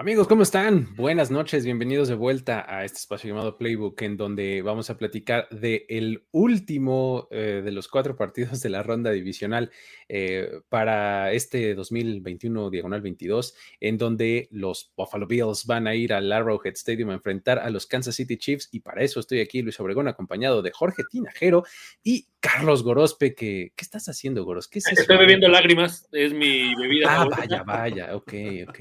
Amigos, ¿cómo están? Buenas noches, bienvenidos de vuelta a este espacio llamado Playbook, en donde vamos a platicar de el último eh, de los cuatro partidos de la ronda divisional eh, para este 2021 diagonal 22, en donde los Buffalo Bills van a ir al Arrowhead Stadium a enfrentar a los Kansas City Chiefs, y para eso estoy aquí, Luis Obregón, acompañado de Jorge Tinajero y Carlos Gorospe, que, ¿qué estás haciendo, Goros? ¿Qué es Estoy bebiendo lágrimas, es mi bebida. Ah, vaya, vaya, ok, ok.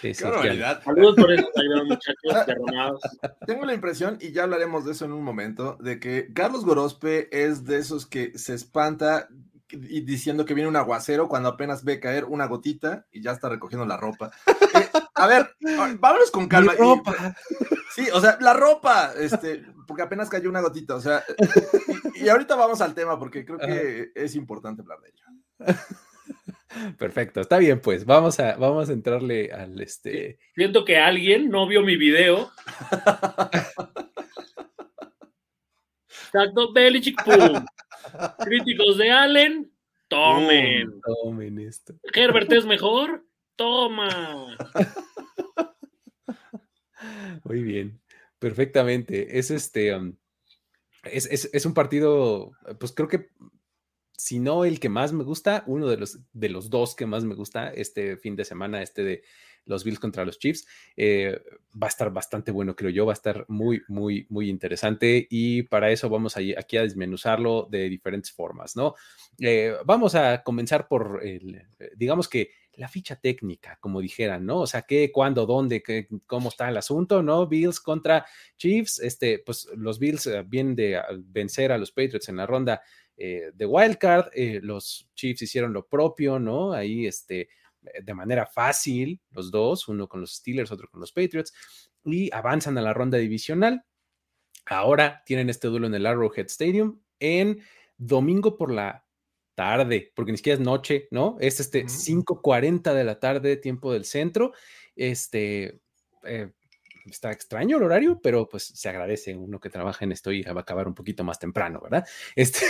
Sí, sí, Saludos por eso, muchachos derramados. Tengo la impresión, y ya hablaremos de eso en un momento, de que Carlos Gorospe es de esos que se espanta y diciendo que viene un aguacero cuando apenas ve caer una gotita y ya está recogiendo la ropa. Eh, a ver, vámonos con calma. Mi ropa. sí, o sea, la ropa, este, porque apenas cayó una gotita, o sea, y, y ahorita vamos al tema porque creo que es importante hablar de ello. Perfecto, está bien, pues vamos a, vamos a entrarle al este. Siento que alguien no vio mi video. Exacto, Belichick, pum. Críticos de Allen, tomen. tomen esto. Herbert es mejor, toma. Muy bien, perfectamente. Es este. Um, es, es, es un partido, pues creo que si no el que más me gusta, uno de los, de los dos que más me gusta este fin de semana, este de los Bills contra los Chiefs, eh, va a estar bastante bueno, creo yo, va a estar muy, muy, muy interesante y para eso vamos a, aquí a desmenuzarlo de diferentes formas, ¿no? Eh, vamos a comenzar por, el, digamos que la ficha técnica, como dijeran, ¿no? O sea, qué, cuándo, dónde, qué, cómo está el asunto, ¿no? Bills contra Chiefs, este, pues los Bills eh, vienen de vencer a los Patriots en la ronda eh, de Wildcard. Eh, los Chiefs hicieron lo propio, ¿no? Ahí, este, eh, de manera fácil, los dos, uno con los Steelers, otro con los Patriots, y avanzan a la ronda divisional. Ahora tienen este duelo en el Arrowhead Stadium en domingo por la tarde, porque ni siquiera es noche, ¿no? Es este 5:40 de la tarde, tiempo del centro. Este, está extraño el horario, pero pues se agradece uno que trabaja en esto y va a acabar un poquito más temprano, ¿verdad? Este,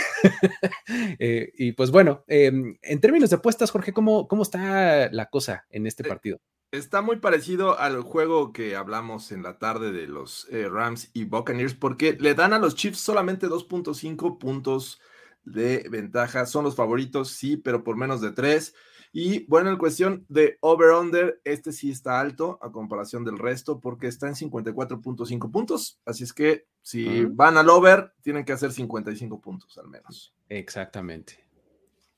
eh, y pues bueno, em, en términos de apuestas, Jorge, ¿cómo, ¿cómo está la cosa en este Eh, partido? Está muy parecido al juego que hablamos en la tarde de los eh, Rams y Buccaneers, porque le dan a los Chiefs solamente 2.5 puntos de ventaja. Son los favoritos, sí, pero por menos de 3. Y bueno, en cuestión de over-under, este sí está alto a comparación del resto, porque está en 54.5 puntos. Así es que si van al over, tienen que hacer 55 puntos al menos. Exactamente.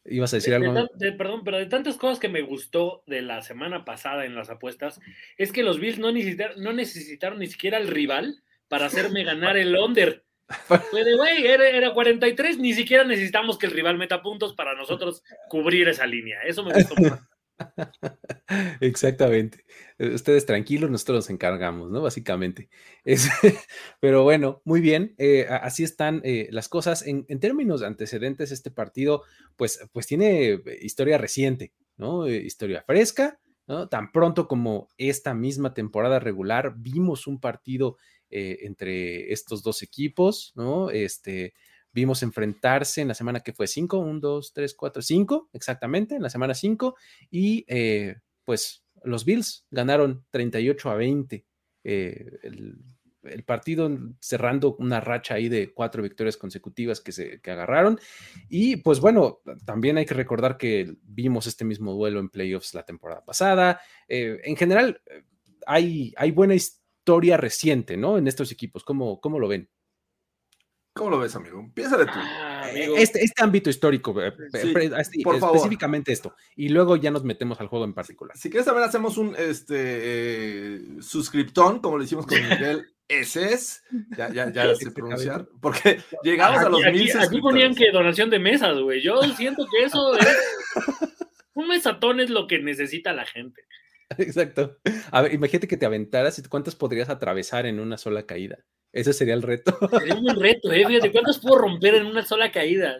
¿Ibas a decir De- de algo? de- perdón, pero de tantas cosas que me gustó de la semana pasada en las apuestas, es que los Bills no necesitaron, no necesitaron ni siquiera al rival para hacerme ganar el under. Güey, era, era 43, ni siquiera necesitamos que el rival meta puntos para nosotros cubrir esa línea. Eso me gustó. Exactamente. Ustedes tranquilos, nosotros nos encargamos, ¿no? Básicamente. Es- pero bueno, muy bien. eh, así están eh, las cosas. En, en términos de antecedentes, este partido, pues, pues tiene eh, historia reciente, ¿no? Historia fresca, ¿no? Tan pronto como esta misma temporada regular, vimos un partido eh, entre estos dos equipos, ¿no? Este. Vimos enfrentarse en la semana que fue 5, 1, 2, 3, 4, 5, exactamente, en la semana 5, y eh, pues los Bills ganaron 38 a 20 eh, el- el partido cerrando una racha ahí de cuatro victorias consecutivas que se que agarraron. Y pues bueno, también hay que recordar que vimos este mismo duelo en playoffs la temporada pasada. Eh, en general, hay, hay buena historia reciente, ¿no? En estos equipos. ¿Cómo, cómo lo ven? ¿Cómo lo ves, amigo? Piénsale tú. Ah, eh, este, este, ámbito histórico, eh, específicamente esto. Y luego ya nos metemos al juego en particular. Si quieres también hacemos un este, eh, suscriptón, como lo hicimos con Miguel ese es, ya, ya, ya sé pronunciar, porque llegamos a los mil Aquí ponían que donación de mesas, güey. Yo siento que eso es. Un mesatón es lo que necesita la gente. Exacto. A ver, imagínate que te aventaras y cuántas podrías atravesar en una sola caída. Ese sería el reto. Sería un reto, ¿eh? Fíjate, ¿cuántos puedo romper en una sola caída?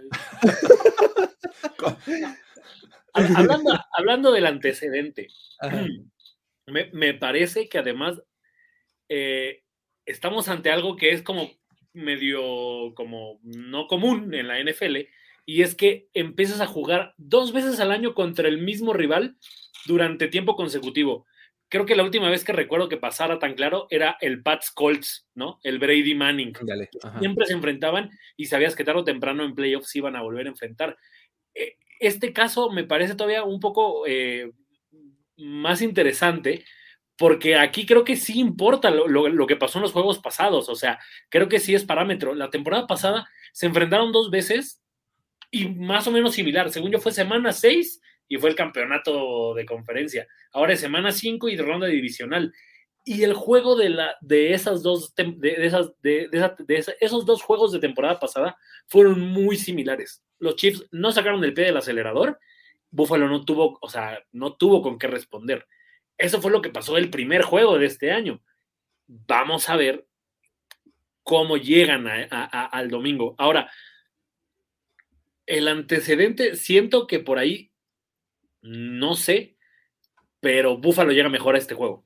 hablando, hablando del antecedente, me, parece que además eh, estamos ante algo que es como medio, como no común en la NFL, y es que empiezas a jugar dos veces al año contra el mismo rival durante tiempo consecutivo creo que la última vez que recuerdo que pasara tan claro era el Pats Colts, ¿no? El Brady Manning. Siempre se enfrentaban y sabías que tarde o temprano en playoffs iban a volver a enfrentar. Eh, este caso me parece todavía un poco eh, más interesante porque aquí creo que sí importa lo, que pasó en los juegos pasados, o sea, creo que sí es parámetro. La temporada pasada se enfrentaron dos veces y más o menos similar. Según yo fue semana 6 y fue el campeonato de conferencia. Ahora es semana 5 y ronda divisional. Y el juego de, la, de, esas dos, de, esas, de, esos dos juegos de temporada pasada fueron muy similares. Los Chiefs no sacaron el pie del acelerador, Buffalo no tuvo, o sea, no tuvo con qué responder. Eso fue lo que pasó el primer juego de este año. Vamos a ver cómo llegan al domingo. Ahora, el antecedente, siento que por ahí no sé, pero Búfalo llega mejor a este juego.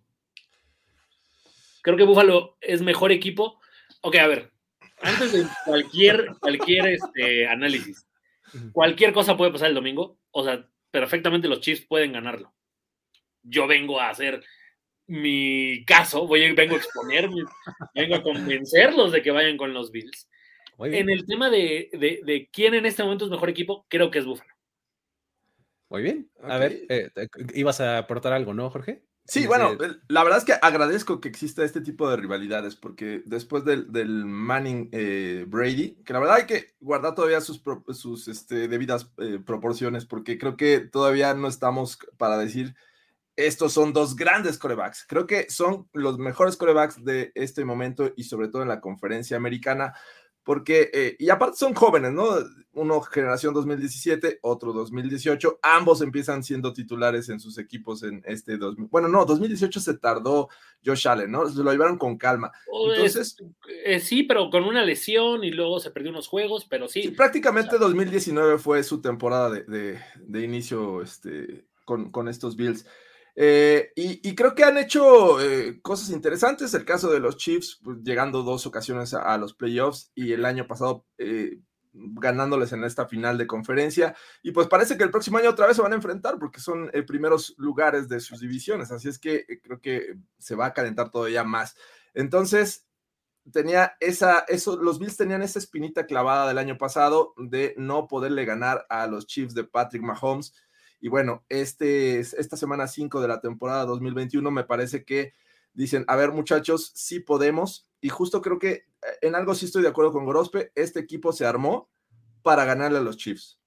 Creo que Búfalo es mejor equipo. Ok, a ver, antes de cualquier, cualquier este, análisis, cualquier cosa puede pasar el domingo. O sea, perfectamente los Chiefs pueden ganarlo. Yo vengo a hacer mi caso, voy, vengo a exponer, vengo a convencerlos de que vayan con los Bills. En el tema de, de quién en este momento es mejor equipo, creo que es Búfalo. Muy bien. A ver, eh, ibas a aportar algo, ¿no, Jorge? Sí, bueno, la verdad es que agradezco que exista este tipo de rivalidades, porque después del, Manning eh, Brady, que la verdad hay que guardar todavía sus, sus este, debidas eh, proporciones, porque creo que todavía no estamos para decir estos son dos grandes corebacks. Creo que son los mejores corebacks de este momento y sobre todo en la conferencia americana porque, eh, y aparte son jóvenes, ¿no? Uno generación 2017, otro 2018, ambos empiezan siendo titulares en sus equipos en este 2000. Bueno, no, 2018 se tardó Josh Allen, ¿no? Se lo llevaron con calma. Oh, Entonces, eh, sí, pero con una lesión y luego se perdió unos juegos, pero sí. prácticamente 2019 fue su temporada de, de, inicio este, con, con estos Bills. Eh, y, creo que han hecho eh, cosas interesantes. El caso de los Chiefs, pues, llegando dos ocasiones a, los playoffs y el año pasado eh, ganándoles en esta final de conferencia. Y pues parece que el próximo año otra vez se van a enfrentar porque son primeros lugares de sus divisiones. Así es que creo que se va a calentar todavía más. Entonces, tenía esa, eso, los Bills tenían esa espinita clavada del año pasado de no poderle ganar a los Chiefs de Patrick Mahomes y bueno, este, esta semana 5 de la temporada 2021 me parece que dicen, a ver muchachos, sí podemos. Y justo creo que eh, en algo sí estoy de acuerdo con Gorospe, este equipo se armó para ganarle a los Chiefs.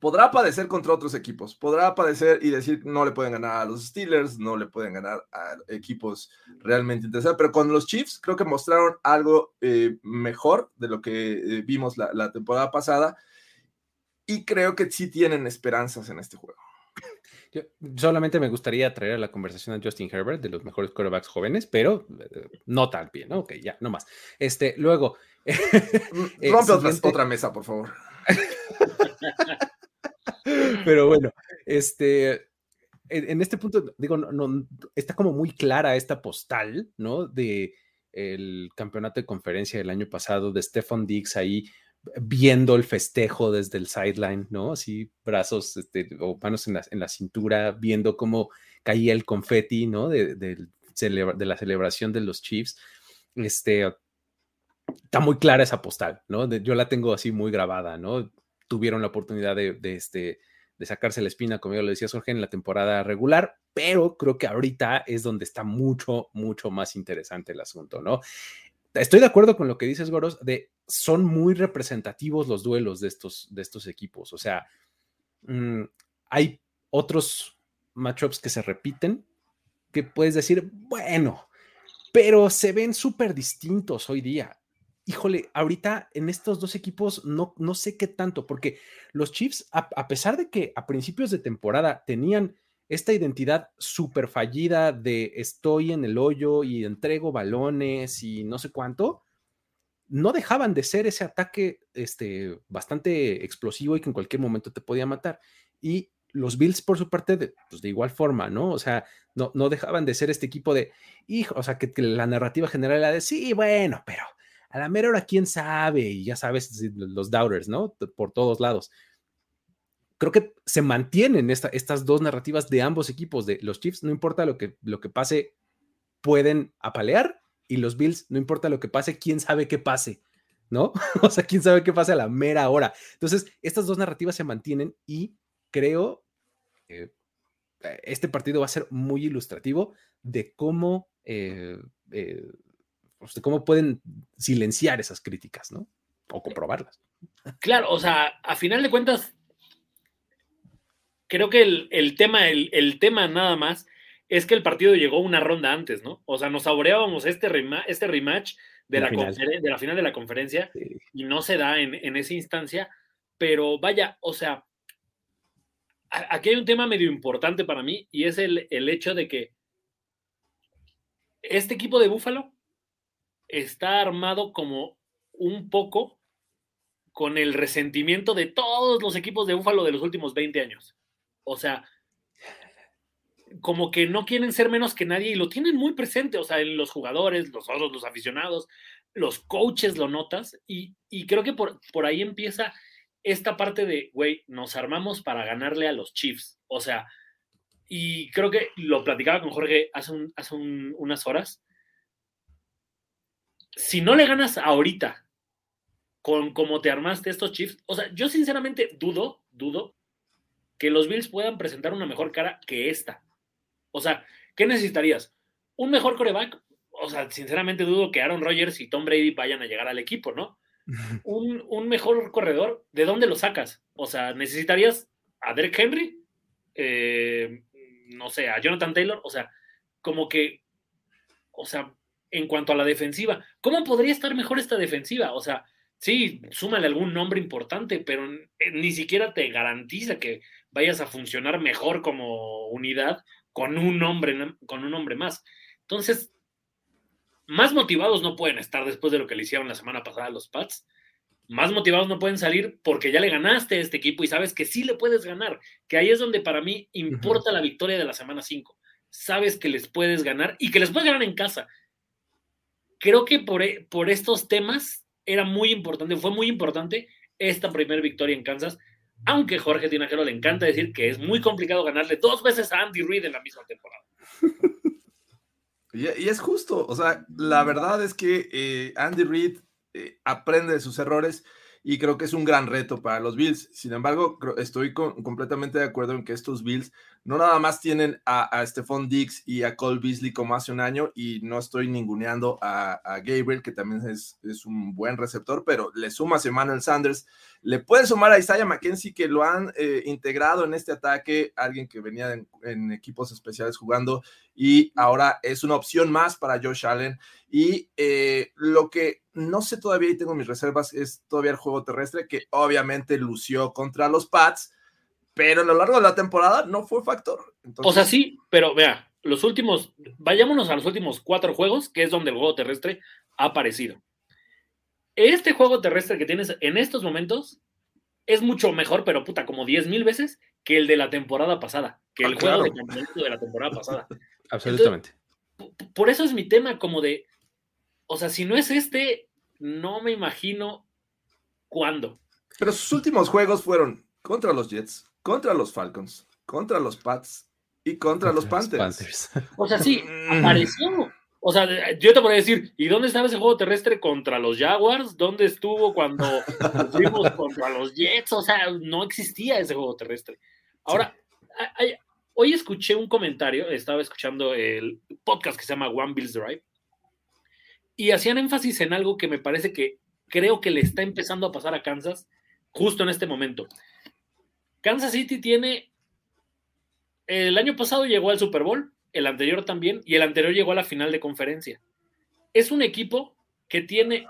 Podrá padecer contra otros equipos, podrá padecer y decir no le pueden ganar a los Steelers, no le pueden ganar a equipos realmente interesantes, pero con los Chiefs creo que mostraron algo eh, mejor de lo que eh, vimos la, la temporada pasada y creo que sí tienen esperanzas en este juego. solamente me gustaría traer a la conversación a Justin Herbert, de los mejores quarterbacks jóvenes, pero eh, no tan bien, ¿no? Ok, ya, no más. Este, luego. Mm, eh, rompe otra, mesa, por favor. pero bueno, este. En, este punto, digo, no, está como muy clara esta postal, ¿no? De el campeonato de conferencia del año pasado, de Stefan Diggs ahí viendo el festejo desde el sideline, ¿no? Así, brazos este, o manos en la, cintura, viendo cómo caía el confeti, ¿no? De, de, la celebración de los Chiefs. este, está muy clara esa postal, ¿no? yo la tengo así muy grabada, ¿no? Tuvieron la oportunidad de, este, de sacarse la espina, como yo lo decía Jorge, en la temporada regular, pero creo que ahorita es donde está mucho, mucho más interesante el asunto, ¿no? Estoy de acuerdo con lo que dices, Goros, de son muy representativos los duelos de estos, de estos equipos, o sea, mm, hay otros matchups que se repiten, que puedes decir, bueno, pero se ven súper distintos hoy día. Híjole, ahorita en estos dos equipos no, no sé qué tanto, porque los Chiefs, a, pesar de que a principios de temporada tenían esta identidad súper fallida de estoy en el hoyo y entrego balones y no sé cuánto, no dejaban de ser ese ataque este, bastante explosivo y que en cualquier momento te podía matar. Y los Bills, por su parte, de, pues de igual forma, ¿no? O sea, no, no dejaban de ser este equipo de, hijo, o sea, que, la narrativa general era de, sí, bueno, pero a la mera hora, quién sabe, y ya sabes, los doubters, ¿no? Por todos lados. Creo que se mantienen estas dos narrativas de ambos equipos, de los Chiefs, no importa lo que, lo que pase, pueden apalear, y los Bills, no importa lo que pase, quién sabe qué pase, ¿no? o sea, quién sabe qué pase a la mera hora. Entonces, estas dos narrativas se mantienen y creo que eh, este partido va a ser muy ilustrativo de cómo, eh, eh, pues, de cómo pueden silenciar esas críticas, ¿no? O comprobarlas. Claro, o sea, a final de cuentas, creo que el, tema, el, tema nada más es que el partido llegó una ronda antes, ¿no? O sea, nos saboreábamos este, este rematch de la, de la, final de la conferencia y no se da en, en esa instancia, pero vaya, o sea, aquí hay un tema medio importante para mí y es el, hecho de que este equipo de Búfalo está armado como un poco con el resentimiento de todos los equipos de Búfalo de los últimos 20 años. O sea, como que no quieren ser menos que nadie y lo tienen muy presente, o sea, en los jugadores, los otros, los aficionados, los coaches lo notas y, creo que por, por ahí empieza esta parte de, güey, nos armamos para ganarle a los Chiefs. O sea, y creo que lo platicaba con Jorge hace, hace unas horas. Si no le ganas ahorita con cómo te armaste estos Chiefs, o sea, yo sinceramente dudo, dudo que los Bills puedan presentar una mejor cara que esta. O sea, ¿qué necesitarías? ¿Un mejor coreback? O sea, sinceramente dudo que Aaron Rodgers y Tom Brady vayan a llegar al equipo, ¿no? un, mejor corredor, ¿de dónde lo sacas? O sea, ¿necesitarías a Derek Henry? Eh, no sé, a Jonathan Taylor, o sea, como que, o sea, en cuanto a la defensiva, ¿cómo podría estar mejor esta defensiva? O sea, sí, súmale algún nombre importante, pero ni siquiera te garantiza que vayas a funcionar mejor como unidad con un nombre, con un hombre más. Entonces, más motivados no pueden estar después de lo que le hicieron la semana pasada a los Pats. Más motivados no pueden salir porque ya le ganaste a este equipo y sabes que sí le puedes ganar. Que ahí es donde para mí importa la victoria de la semana 5. Sabes que les puedes ganar y que les puedes ganar en casa. Creo que por, e, por estos temas era muy importante, fue muy importante esta primera victoria en Kansas. Aunque Jorge Tinajero le encanta decir que es muy complicado ganarle dos veces a Andy Reid en la misma temporada. Y, es justo, o sea, la verdad es que eh, Andy Reid eh, aprende de sus errores y creo que es un gran reto para los Bills. Sin embargo, estoy completamente de acuerdo en que estos Bills no nada más tienen a, Stephon Diggs y a Cole Beasley como hace un año y no estoy ninguneando a, Gabriel, que también es, un buen receptor, pero le sumas a Emmanuel Sanders, le puede sumar a Isaiah McKenzie, que lo han eh, integrado en este ataque, alguien que venía en, equipos especiales jugando y ahora es una opción más para Josh Allen. Y eh, lo que no sé todavía y tengo mis reservas es todavía el juego terrestre, que obviamente lució contra los Pats, pero a lo largo de la temporada no fue factor. O sea, sí, pero vea, los últimos, vayámonos a los últimos cuatro juegos, que es donde el juego terrestre ha aparecido este juego terrestre que tienes en estos momentos es mucho mejor, pero puta, como 10 mil veces que el de la temporada pasada, que el ah, juego de de la temporada pasada. Absolutamente. por eso es mi tema, como de, o sea, si no es este, no me imagino cuándo. Pero sus últimos juegos fueron contra los Jets, contra los Falcons, contra los Pats y contra, los Panthers. O sea, sí, apareció, O sea, yo te podría decir, ¿y dónde estaba ese juego terrestre contra los Jaguars? ¿Dónde estuvo cuando fuimos contra los Jets? O sea, no existía ese juego terrestre. Ahora, hoy escuché un comentario, estaba escuchando el podcast que se llama One Bills Drive, y hacían énfasis en algo que me parece que creo que le está empezando a pasar a Kansas justo en este momento. Kansas City tiene, el año pasado llegó al Super Bowl, el anterior también, y el anterior llegó a la final de conferencia. Es un equipo que tiene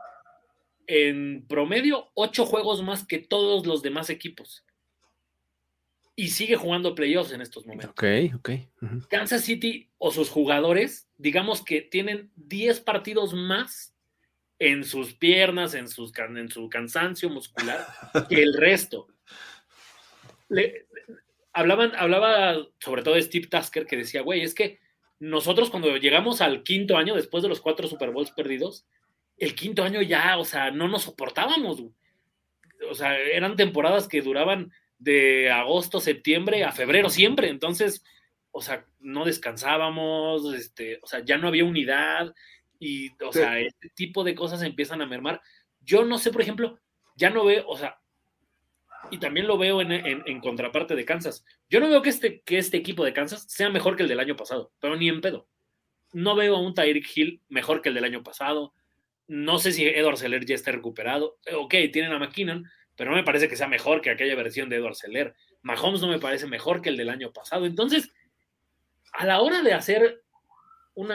en promedio ocho juegos más que todos los demás equipos. Y sigue jugando playoffs en estos momentos. Ok, ok. Kansas City o sus jugadores, digamos que tienen 10 partidos más en sus piernas, en, sus, en su cansancio muscular, que el resto. Le, hablaban, hablaba sobre todo de Steve Tasker que decía, güey, es que nosotros cuando llegamos al quinto año, después de los cuatro Super Bowls perdidos, el quinto año ya, o sea, no nos soportábamos. O sea, eran temporadas que duraban de agosto, septiembre a febrero siempre. Entonces, o sea, no descansábamos, este, o sea, ya no había unidad y, o sea, este tipo de cosas empiezan a mermar. Yo no sé, por ejemplo, ya no veo, o sea, y también lo veo en, contraparte de Kansas. Yo no veo que este, que este equipo de Kansas sea mejor que el del año pasado, pero ni en pedo. No veo a un Tyreek Hill mejor que el del año pasado. No sé si Edward Seller ya está recuperado. Ok, tienen a McKinnon, pero no me parece que sea mejor que aquella versión de Edward Seller. Mahomes no me parece mejor que el del año pasado. Entonces, a la hora de hacer un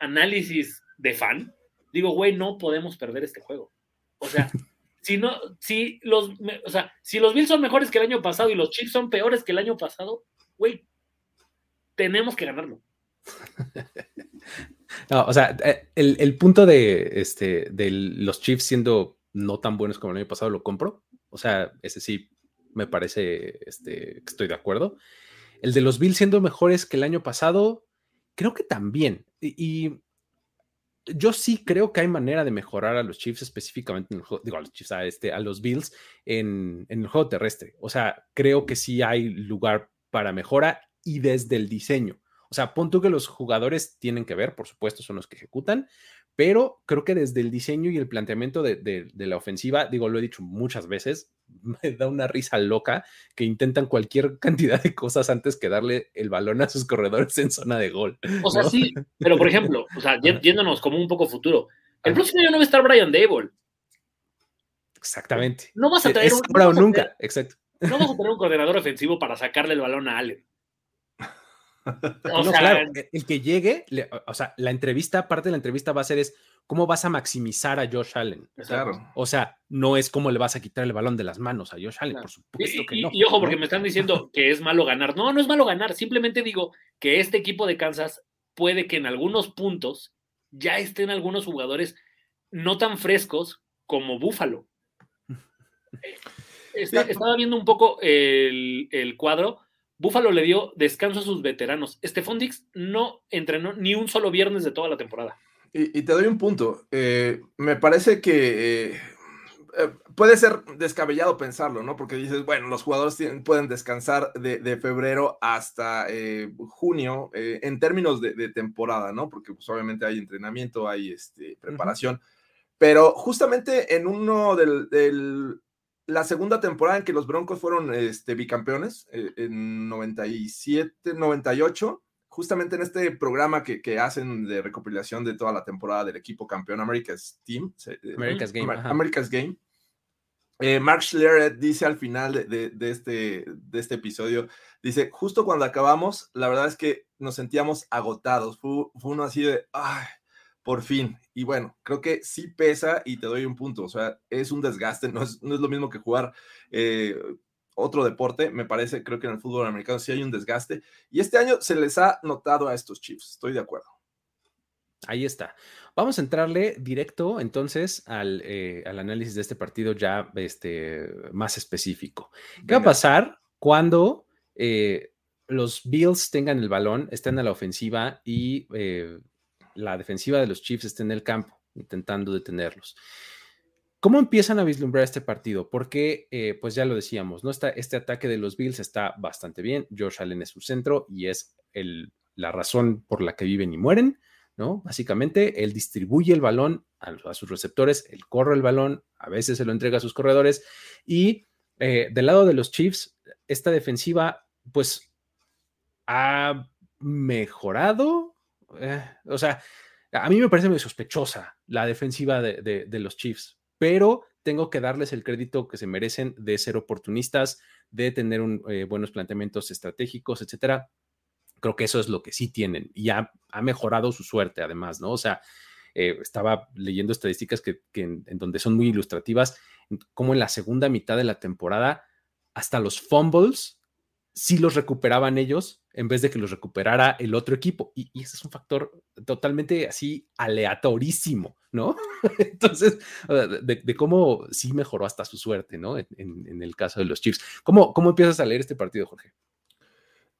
análisis de fan, digo, güey, no podemos perder este juego. O sea, si si los, o sea, si los Bills son mejores que el año pasado y los Chiefs son peores que el año pasado, güey, tenemos que ganarlo. No, o sea, eh, el, punto de, este, los Chiefs siendo no tan buenos como el año pasado lo compro. O sea, ese sí me parece este, que estoy de acuerdo. El de los Bills siendo mejores que el año pasado, creo que también. y yo sí creo que hay manera de mejorar a los Chiefs específicamente, en digo, a los Chiefs, a, este, a los Bills en, en, el juego terrestre. O sea, creo que sí hay lugar para mejora y desde el diseño. O sea, punto que los jugadores tienen que ver, por supuesto, son los que ejecutan, pero creo que desde el diseño y el planteamiento de, la ofensiva, digo, lo he dicho muchas veces, me da una risa loca que intentan cualquier cantidad de cosas antes que darle el balón a sus corredores en zona de gol. O sea, sí, pero por ejemplo, o sea, yéndonos como un poco futuro, el próximo año no va a estar Brian Dable. Exactamente. No vas a traer un, no nunca, exacto. No vas a tener un coordinador ofensivo para sacarle el balón a Allen. No, claro, el que llegue, o sea, la entrevista, parte de la entrevista va a ser es cómo vas a maximizar a Josh Allen. Claro. O sea, no es cómo le vas a quitar el balón de las manos a Josh Allen, por supuesto que no. Y, ojo, porque me están diciendo que es malo ganar. No, no es malo ganar. Simplemente digo que este equipo de Kansas puede que en algunos puntos ya estén algunos jugadores no tan frescos como Búfalo. estaba viendo un poco el, el cuadro Buffalo le dio descanso a sus veteranos. Stephon Dix no entrenó ni un solo viernes de toda la temporada. Y, te doy un punto. Eh, me parece que eh, eh, puede ser descabellado pensarlo, ¿no? Porque dices, bueno, los jugadores pueden descansar de, febrero hasta junio en términos de, temporada, ¿no? Porque pues, obviamente hay entrenamiento, hay este, preparación. Pero justamente en uno del la segunda temporada en que los Broncos fueron este, bicampeones, eh, en 97, 98, justamente en este programa que, que, hacen de recopilación de toda la temporada del equipo campeón America's Team, eh, America's Game, America's Game. Eh, Mark Schlereth dice al final de, de, este, de este episodio, dice, justo cuando acabamos, la verdad es que nos sentíamos agotados, fue, fue uno así de, ay, por fin. Y bueno, creo que sí pesa y te doy un punto. O sea, es un desgaste, no es, no es lo mismo que jugar eh, otro deporte. Me parece, creo que en el fútbol americano sí hay un desgaste. Y este año se les ha notado a estos Chiefs. Estoy de acuerdo. Ahí está. Vamos a entrarle directo entonces al, eh, análisis de este partido ya este, más específico. ¿Qué va a pasar cuando eh, los Bills tengan el balón, estén a la ofensiva y la defensiva de los Chiefs está en el campo, intentando detenerlos. ¿Cómo empiezan a vislumbrar este partido? Porque, eh, pues ya lo decíamos, ¿no? Está, este ataque de los Bills está bastante bien. Josh Allen es su centro y es el, la razón por la que viven y mueren, ¿no? Básicamente, él distribuye el balón a, sus receptores, él corre el balón, a veces se lo entrega a sus corredores y eh, del lado de los Chiefs, esta defensiva, pues, ha mejorado. Eh, o sea, a mí me parece muy sospechosa la defensiva de, los Chiefs, pero tengo que darles el crédito que se merecen de ser oportunistas, de tener eh, buenos planteamientos estratégicos, etcétera. Creo que eso es lo que sí tienen y ha, mejorado su suerte, además, ¿no? O sea, eh, estaba leyendo estadísticas que, en, donde son muy ilustrativas, como en la segunda mitad de la temporada, hasta los fumbles sí los recuperaban ellos en vez de que los recuperara el otro equipo. Y, ese es un factor totalmente así aleatorísimo, ¿no? Entonces, de, cómo sí mejoró hasta su suerte, ¿no? En, el caso de los Chiefs. ¿Cómo, ¿Cómo empiezas a leer este partido, Jorge?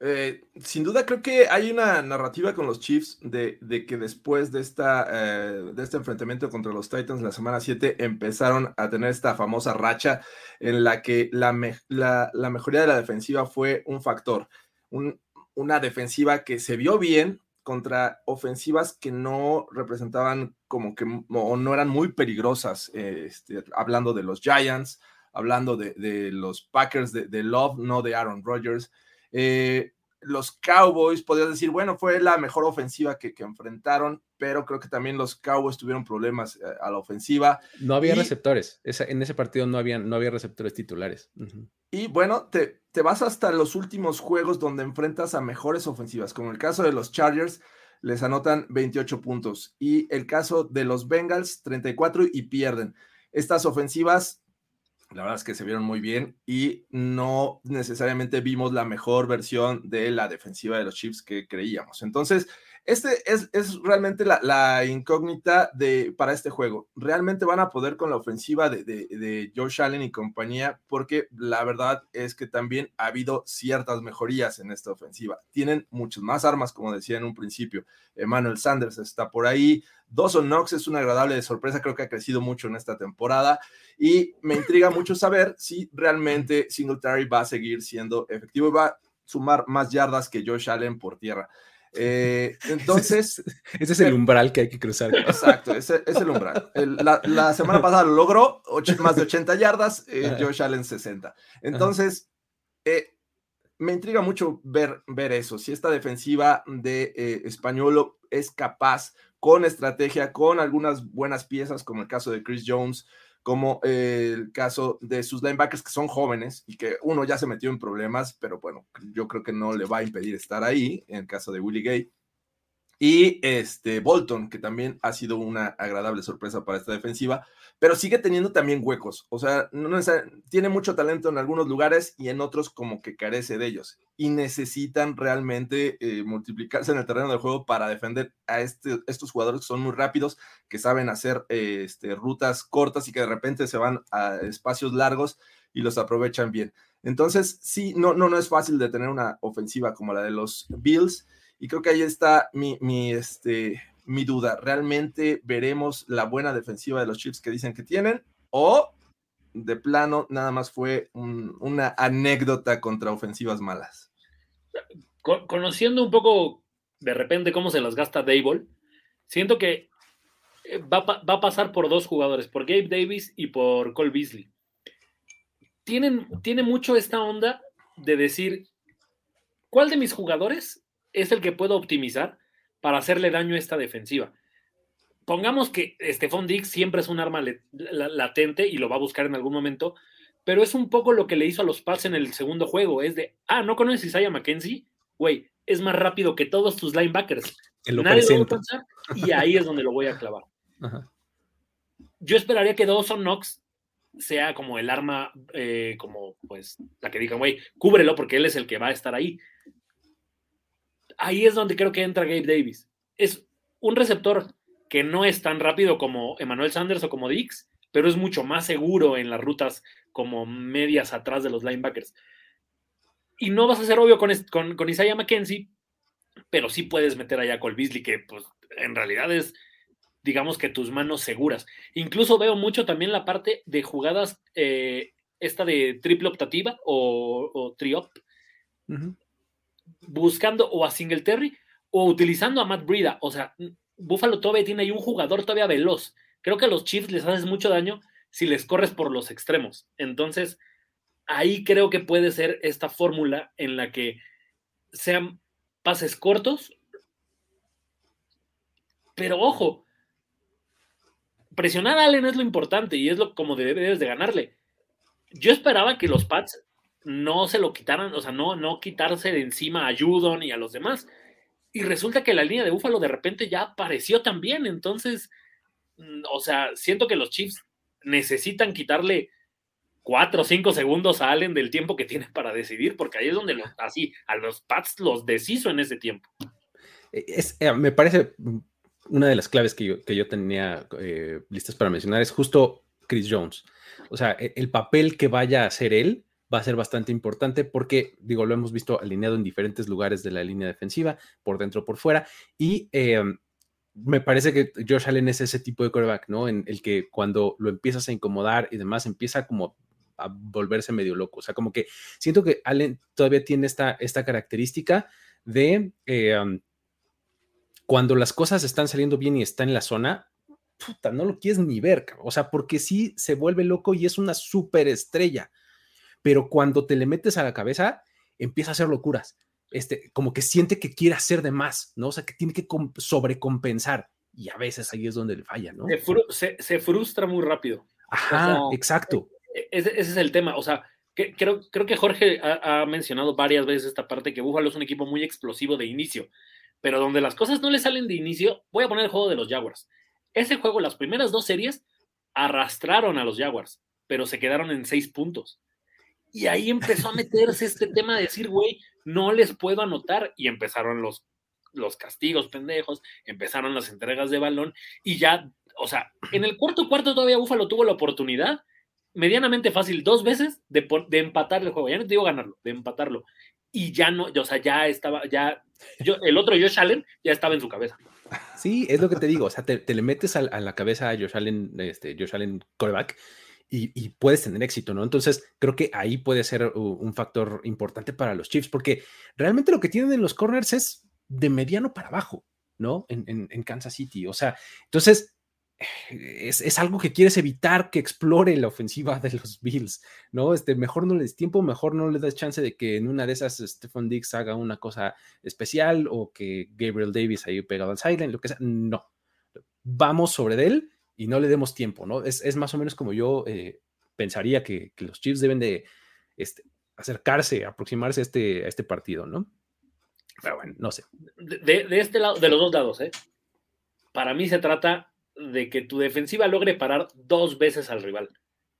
Eh, sin duda creo que hay una narrativa con los Chiefs de, de que después de, esta, eh, de este enfrentamiento contra los Titans la semana 7 empezaron a tener esta famosa racha en la que la, la, mejoría de la defensiva fue un factor, una defensiva que se vio bien contra ofensivas que no representaban como que o no eran muy peligrosas, este, hablando de los Giants, hablando de, de los Packers de, de Love, no de Aaron Rodgers. Eh, los Cowboys, podrías decir, bueno, fue la mejor ofensiva que, enfrentaron, pero creo que también los Cowboys tuvieron problemas eh, a la ofensiva. No había receptores, en ese partido no había, no había receptores titulares. Y bueno, te, te, vas hasta los últimos juegos donde enfrentas a mejores ofensivas, como el caso de los Chargers, les anotan 28 puntos, y el caso de los Bengals, 34 y pierden. Estas ofensivas la verdad es que se vieron muy bien y no necesariamente vimos la mejor versión de la defensiva de los Chiefs que creíamos. Entonces, este es, realmente la, incógnita de, para este juego. ¿Realmente van a poder con la ofensiva de, de, Josh Allen y compañía? Porque la verdad es que también ha habido ciertas mejorías en esta ofensiva. Tienen muchas más armas, como decía en un principio. Emmanuel Sanders está por ahí. Dawson Knox es una agradable sorpresa, creo que ha crecido mucho en esta temporada y me intriga mucho saber si realmente Singletary va a seguir siendo efectivo y va a sumar más yardas que Josh Allen por tierra. Eh, entonces. Ese es el umbral que hay que cruzar. Exacto, ese es el umbral. la, semana pasada lo logró, más de 80 yardas, eh, Josh Allen 60. Entonces, eh, me intriga mucho ver, ver eso. Si esta defensiva de Españolo es capaz, con estrategia, con algunas buenas piezas, como el caso de Chris Jones, como el caso de sus linebackers que son jóvenes y que uno ya se metió en problemas, pero bueno, yo creo que no le va a impedir estar ahí, en el caso de Willie Gay. Y este Bolton, que también ha sido una agradable sorpresa para esta defensiva, pero sigue teniendo también huecos. O sea, tiene mucho talento en algunos lugares y en otros como que carece de ellos. Y necesitan realmente eh, multiplicarse en el terreno del juego para defender a este, estos jugadores que son muy rápidos, que saben hacer eh, este, rutas cortas y que de repente se van a espacios largos y los aprovechan bien. Entonces, sí, no, no, no es fácil de tener una ofensiva como la de los Bills. Y creo que ahí está mi, mi, este, mi duda. ¿Realmente veremos la buena defensiva de los Chiefs que dicen que tienen? ¿O de plano nada más fue una anécdota contra ofensivas malas? conociendo un poco de repente cómo se las gasta Dable, siento que eh, va, va, a pasar por dos jugadores, por Gabe Davis y por Cole Beasley. Tienen, tiene mucho esta onda de decir, ¿cuál de mis jugadores es el que puedo optimizar para hacerle daño a esta defensiva. Pongamos que Stephon Diggs siempre es un arma latente y lo va a buscar en algún momento, pero es un poco lo que le hizo a los Pats en el segundo juego. Es de, ah, ¿no conoces Isaiah McKenzie? Güey, es más rápido que todos tus linebackers. Nadie lo va a y ahí es donde lo voy a clavar. Yo esperaría que Dawson Knox sea como el arma, eh, como pues la que digan, güey, cúbrelo porque él es el que va a estar ahí ahí es donde creo que entra Gabe Davis. Es un receptor que no es tan rápido como Emmanuel Sanders o como Dix, pero es mucho más seguro en las rutas como medias atrás de los linebackers. Y no vas a ser obvio con, con, Isaiah McKenzie, pero sí puedes meter allá Cole Beasley, que pues en realidad es, digamos que tus manos seguras. Incluso veo mucho también la parte de jugadas, eh, esta de triple optativa o, o triop, buscando o a Singletary o utilizando a Matt Brida. O sea, Buffalo todavía tiene ahí un jugador todavía veloz. Creo que a los Chiefs les haces mucho daño si les corres por los extremos. Entonces, ahí creo que puede ser esta fórmula en la que sean pases cortos, pero ojo, presionar a Allen es lo importante y es lo como debes de ganarle. Yo esperaba que los Pats no se lo quitaran, o sea, no, no quitarse de encima a Judon y a los demás. Y resulta que la línea de Búfalo de repente ya apareció también. Entonces, mm, o sea, siento que los Chiefs necesitan quitarle cuatro o cinco segundos a Allen del tiempo que tiene para decidir, porque ahí es donde los, así a los Pats los deshizo en ese tiempo. E, es, eh, me parece una de las claves que yo, que yo tenía eh, listas para mencionar es justo Chris Jones. O sea, e, el papel que vaya a hacer él va a ser bastante importante porque, digo, lo hemos visto alineado en diferentes lugares de la línea defensiva, por dentro, por fuera, y em, me parece que Josh Allen es ese tipo de quarterback, ¿no? En el que cuando lo empiezas a incomodar y demás, empieza como a volverse medio loco. O sea, como que siento que Allen todavía tiene esta, esta característica de em, cuando las cosas están saliendo bien y está en la zona, puta, no lo quieres ni ver, o sea, porque sí se vuelve loco y es una superestrella pero cuando te le metes a la cabeza, empieza a hacer locuras. Este, como que siente que quiere hacer de más, ¿no? O sea, que tiene que sobrecompensar. Y a veces ahí es donde le falla, ¿no? Se, frustra muy rápido. Ajá, exacto. E, e, ese, es el tema. O sea, que, creo, creo que Jorge ha, mencionado varias veces esta parte que Búfalo es un equipo muy explosivo de inicio. Pero donde las cosas no le salen de inicio, voy a poner el juego de los Jaguars. Ese juego, las primeras dos series, arrastraron a los Jaguars, pero se quedaron en seis puntos. Y ahí empezó a meterse este tema de decir, güey, no les puedo anotar. Y empezaron los, los castigos pendejos, empezaron las entregas de balón y ya, o sea, en el cuarto cuarto todavía Búfalo tuvo la oportunidad medianamente fácil dos veces de, de empatar el juego. Ya no te digo ganarlo, de empatarlo. Y ya no, o sea, ya estaba, ya, yo, el otro Josh Allen ya estaba en su cabeza. Sí, es lo que te digo, o sea, te, le metes a, a, la cabeza a Josh Allen, este, Josh Allen coreback, y, puedes tener éxito, ¿no? Entonces, creo que ahí puede ser un factor importante para los Chiefs, porque realmente lo que tienen en los corners es de mediano para abajo, ¿no? En, Kansas City. O sea, entonces, es, algo que quieres evitar que explore la ofensiva de los Bills, ¿no? Este, mejor no le tiempo, mejor no le das chance de que en una de esas Stephon Diggs haga una cosa especial o que Gabriel Davis ahí pegado al sideline, lo que sea. No. Vamos sobre él y no le demos tiempo, ¿no? Es, más o menos como yo eh, pensaría que, los Chiefs deben de este, acercarse, aproximarse a este, a este partido, ¿no? Pero bueno, no sé. De, este lado, de los dos lados, ¿eh? Para mí se trata de que tu defensiva logre parar dos veces al rival.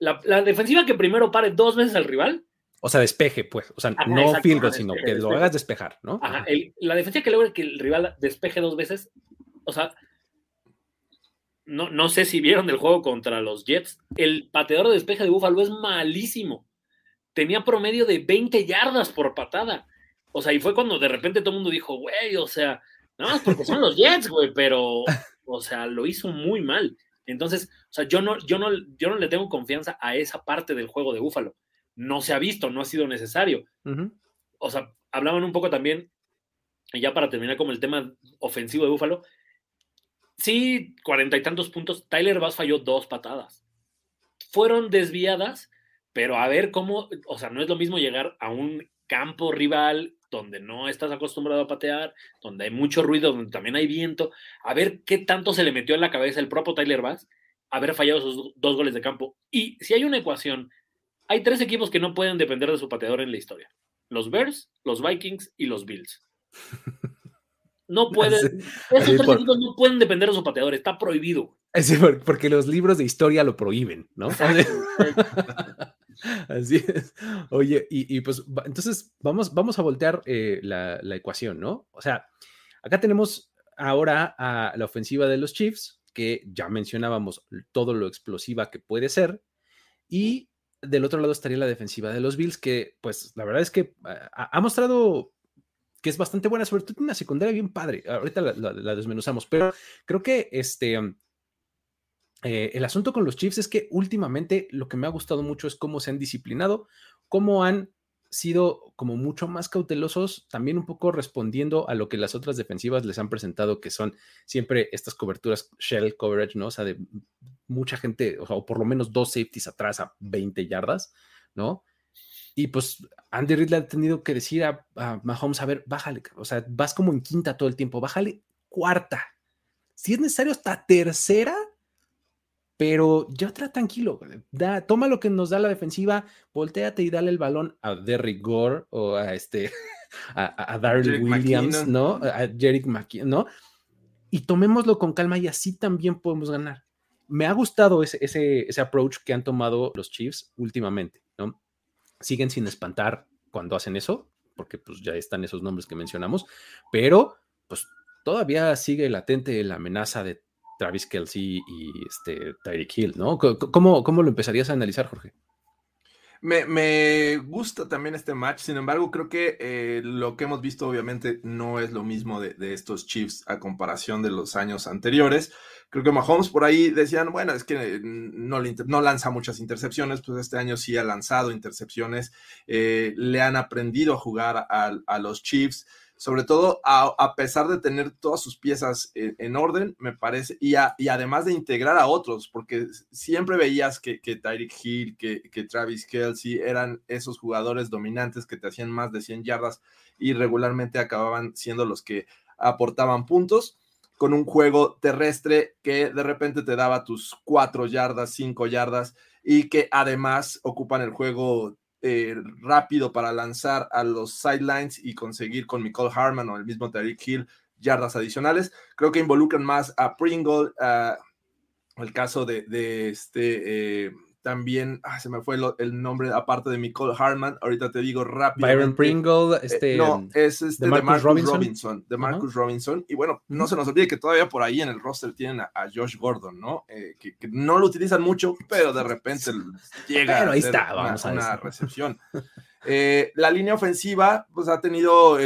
La, defensiva que primero pare dos veces al rival. O sea, despeje, pues. O sea, no field sino que lo hagas despejar, ¿no? Ajá, la defensiva que logre que el rival despeje dos veces, o sea, no, no sé si vieron el juego contra los Jets, el pateador de despeje de Búfalo es malísimo. Tenía promedio de 20 yardas por patada. O sea, y fue cuando de repente todo el mundo dijo, güey, o sea, nada más porque son los Jets, güey, pero, o sea, lo hizo muy mal. Entonces, o sea, yo no, yo no, yo no le tengo confianza a esa parte del juego de Búfalo. No se ha visto, no ha sido necesario. O sea, hablaban un poco también, y ya para terminar como el tema ofensivo de Búfalo, sí, cuarenta y tantos puntos. Tyler Bass falló dos patadas. Fueron desviadas, pero a ver cómo, o sea, no es lo mismo llegar a un campo rival donde no estás acostumbrado a patear, donde hay mucho ruido, donde también hay viento, a ver qué tanto se le metió en la cabeza el propio Tyler Bass, haber fallado esos dos goles de campo. Y si hay una ecuación, hay tres equipos que no pueden depender de su pateador en la historia. Los Bears, los Vikings y los Bills. No pueden, esos tres equipos no pueden depender de su pateador, está prohibido. Sí, porque los libros de historia lo prohíben, ¿no? Así es. Oye, y, pues entonces vamos, vamos a voltear eh, la, ecuación, ¿no? O sea, acá tenemos ahora a la ofensiva de los Chiefs, que ya mencionábamos todo lo explosiva que puede ser, y del otro lado estaría la defensiva de los Bills, que pues la verdad es que ha mostrado que es bastante buena, sobre todo en una secundaria bien padre. Ahorita la, desmenuzamos, pero creo que este, eh, el asunto con los Chiefs es que últimamente lo que me ha gustado mucho es cómo se han disciplinado, cómo han sido como mucho más cautelosos, también un poco respondiendo a lo que las otras defensivas les han presentado, que son siempre estas coberturas shell coverage, ¿no? O sea, de mucha gente, o, o por lo menos dos safeties atrás a 20 yardas, ¿no? Y pues Andy Reid le ha tenido que decir a, Mahomes, a ver, bájale, o sea, vas como en quinta todo el tiempo, bájale cuarta. Si es necesario hasta tercera, pero ya está tranquilo, da, toma lo que nos da la defensiva, volteate y dale el balón a Derrick Gore o a este, a, a Williams, ¿no? A Jerick McKinnon, ¿no? Y tomémoslo con calma y así también podemos ganar. Me ha gustado ese, ese, ese approach que han tomado los Chiefs últimamente. Siguen sin espantar cuando hacen eso, porque pues ya están esos nombres que mencionamos, pero pues todavía sigue latente la amenaza de Travis Kelsey y este Tyreek Hill, ¿no? ¿Cómo, ¿Cómo, lo empezarías a analizar, Jorge? Me, gusta también este match, sin embargo, creo que eh, lo que hemos visto obviamente no es lo mismo de, de, estos Chiefs a comparación de los años anteriores. Creo que Mahomes por ahí decían, bueno, es que no, no lanza muchas intercepciones, pues este año sí ha lanzado intercepciones, eh, le han aprendido a jugar a, los Chiefs, sobre todo a, pesar de tener todas sus piezas en, orden, me parece, y, y, además de integrar a otros, porque siempre veías que, que Tyreek Hill, que, que Travis Kelsey eran esos jugadores dominantes que te hacían más de 100 yardas y regularmente acababan siendo los que aportaban puntos con un juego terrestre que de repente te daba tus cuatro yardas, cinco yardas y que además ocupan el juego eh, rápido para lanzar a los sidelines y conseguir con Nicole Harman o el mismo Tariq Hill yardas adicionales. Creo que involucran más a Pringle, el caso de, de este eh, también, ah, se me fue el, nombre aparte de Nicole Harman, ahorita te digo rápido. Byron Pringle, eh, este, no, es este de Marcus, Robinson. de Marcus Robinson. Y bueno, no se nos olvide que todavía por ahí en el roster tienen a, Josh Gordon, ¿no? Eh, que, no lo utilizan mucho, pero de repente llega a ahí está, vamos una, recepción. Eh, la línea ofensiva pues ha tenido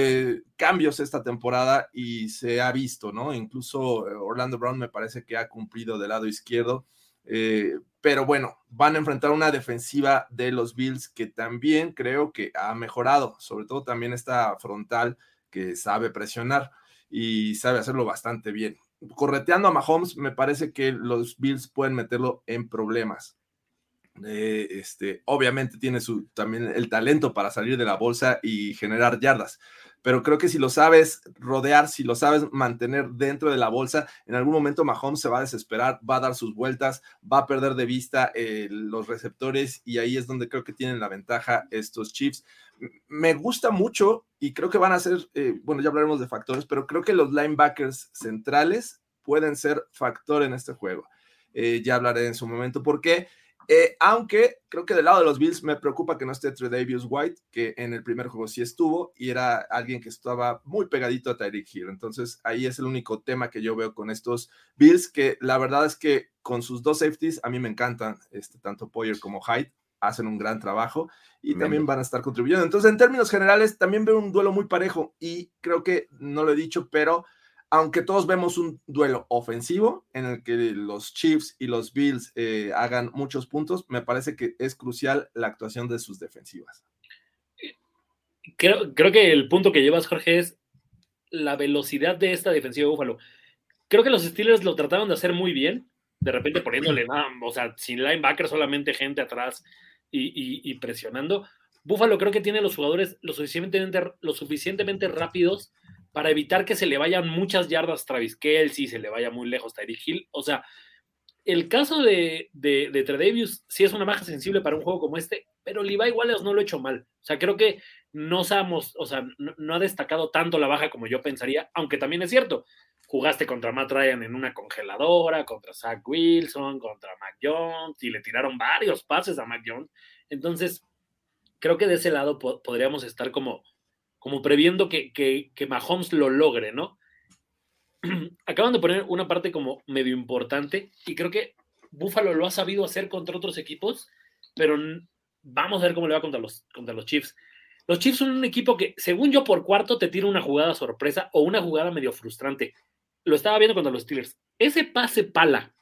cambios esta temporada y se ha visto, ¿no? Incluso Orlando Brown me parece que ha cumplido del lado izquierdo. Eh, pero bueno, van a enfrentar una defensiva de los Bills que también creo que ha mejorado, sobre todo también esta frontal que sabe presionar y sabe hacerlo bastante bien. Correteando a Mahomes, me parece que los Bills pueden meterlo en problemas. Eh, este, obviamente tiene su, también el talento para salir de la bolsa y generar yardas, pero creo que si lo sabes rodear, si lo sabes mantener dentro de la bolsa, en algún momento Mahomes se va a desesperar, va a dar sus vueltas, va a perder de vista eh, los receptores y ahí es donde creo que tienen la ventaja estos Chiefs. Me gusta mucho y creo que van a ser, eh, bueno, ya hablaremos de factores, pero creo que los linebackers centrales pueden ser factor en este juego. Eh, ya hablaré en su momento por qué. Eh, aunque creo que del lado de los Bills me preocupa que no esté Tredavious White, que en el primer juego sí estuvo y era alguien que estaba muy pegadito a Tyreek Hill. Entonces ahí es el único tema que yo veo con estos Bills, que la verdad es que con sus dos safeties a mí me encantan, este, tanto Poyer como Hyde, hacen un gran trabajo y también van a estar contribuyendo. Entonces en términos generales también veo un duelo muy parejo y creo que no lo he dicho, pero aunque todos vemos un duelo ofensivo en el que los Chiefs y los Bills eh, hagan muchos puntos, me parece que es crucial la actuación de sus defensivas. Creo, creo que el punto que llevas, Jorge, es la velocidad de esta defensiva de Búfalo. Creo que los Steelers lo trataron de hacer muy bien, de repente poniéndole, o sea, sin linebacker, solamente gente atrás y, presionando. Búfalo creo que tiene los jugadores lo suficientemente, lo suficientemente rápidos para evitar que se le vayan muchas yardas Travis Kelsey, se le vaya muy lejos Tyreek Hill. O sea, el caso de, de, de sí es una baja sensible para un juego como este, pero Levi Wallace no lo ha hecho mal. O sea, creo que no sabemos, o sea, no, ha destacado tanto la baja como yo pensaría, aunque también es cierto. Jugaste contra Matt Ryan en una congeladora, contra Zach Wilson, contra Mac Jones, y le tiraron varios pases a Mac Jones. Entonces, creo que de ese lado podríamos estar como, como previendo que, que, Mahomes lo logre, ¿no? Acaban de poner una parte como medio importante y creo que Buffalo lo ha sabido hacer contra otros equipos, pero vamos a ver cómo le va contra los, contra los Chiefs. Los Chiefs son un equipo que, según yo, por cuarto te tira una jugada sorpresa o una jugada medio frustrante. Lo estaba viendo contra los Steelers. Ese pase pala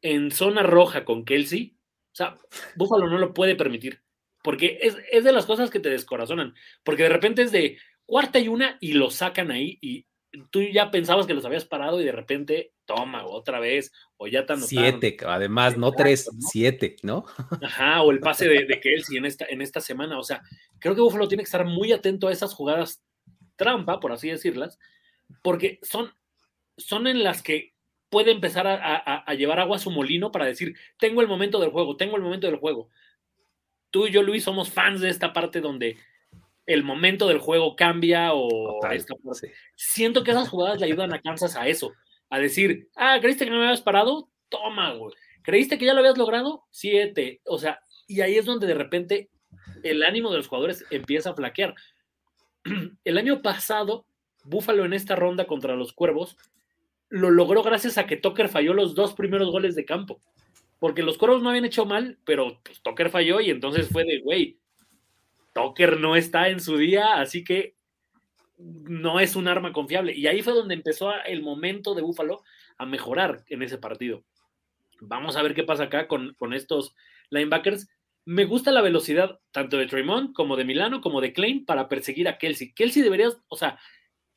en zona roja con Kelsey, o sea, Buffalo no lo puede permitir. Porque es, es, de las cosas que te descorazonan, porque de repente es de cuarta y una y lo sacan ahí y tú ya pensabas que los habías parado y de repente, toma, otra vez, o ya anotaron. Siete, además, no tres, siete, ¿no? Ajá, o el pase de, de Kelsey en esta, en esta semana, o sea, creo que Buffalo tiene que estar muy atento a esas jugadas trampa, por así decirlas, porque son, son en las que puede empezar a, llevar agua a su molino para decir, tengo el momento del juego, tengo el momento del juego. Tú y yo, Luis, somos fans de esta parte donde el momento del juego cambia o Siento que esas jugadas le ayudan a Kansas a eso, a decir, ah, ¿creíste que no me habías parado? Toma, güey. ¿Creíste que ya lo habías logrado? Siete. O sea, y ahí es donde de repente el ánimo de los jugadores empieza a flaquear. El año pasado, Búfalo en esta ronda contra los Cuervos lo logró gracias a que Tucker falló los dos primeros goles de campo. Porque los Cuervos no habían hecho mal, pero pues, Tucker falló y entonces fue de, güey, Tucker no está en su día, así que no es un arma confiable. Y ahí fue donde empezó el momento de Búfalo a mejorar en ese partido. Vamos a ver qué pasa acá con, con estos linebackers me gusta la velocidad tanto de Tremont como de Milano como de Klein para perseguir a Kelsey. Kelsey deberías, o sea,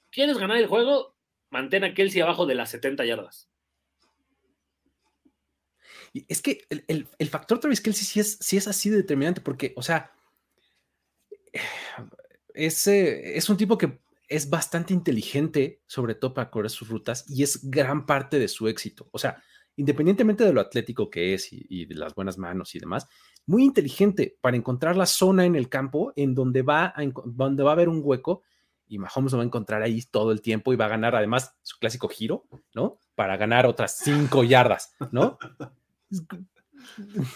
¿quieres ganar el juego? Mantén a Kelsey abajo de las 70 yardas. Es que el, factor Travis Kelsey sí es, sí es así de determinante porque, o sea, es, es un tipo que es bastante inteligente, sobre todo para correr sus rutas, y es gran parte de su éxito. O sea, independientemente de lo atlético que es y, de las buenas manos y demás, muy inteligente para encontrar la zona en el campo en donde va a, donde va a haber un hueco y Mahomes lo va a encontrar ahí todo el tiempo y va a ganar además su clásico giro, ¿no? Para ganar otras cinco yardas, ¿no?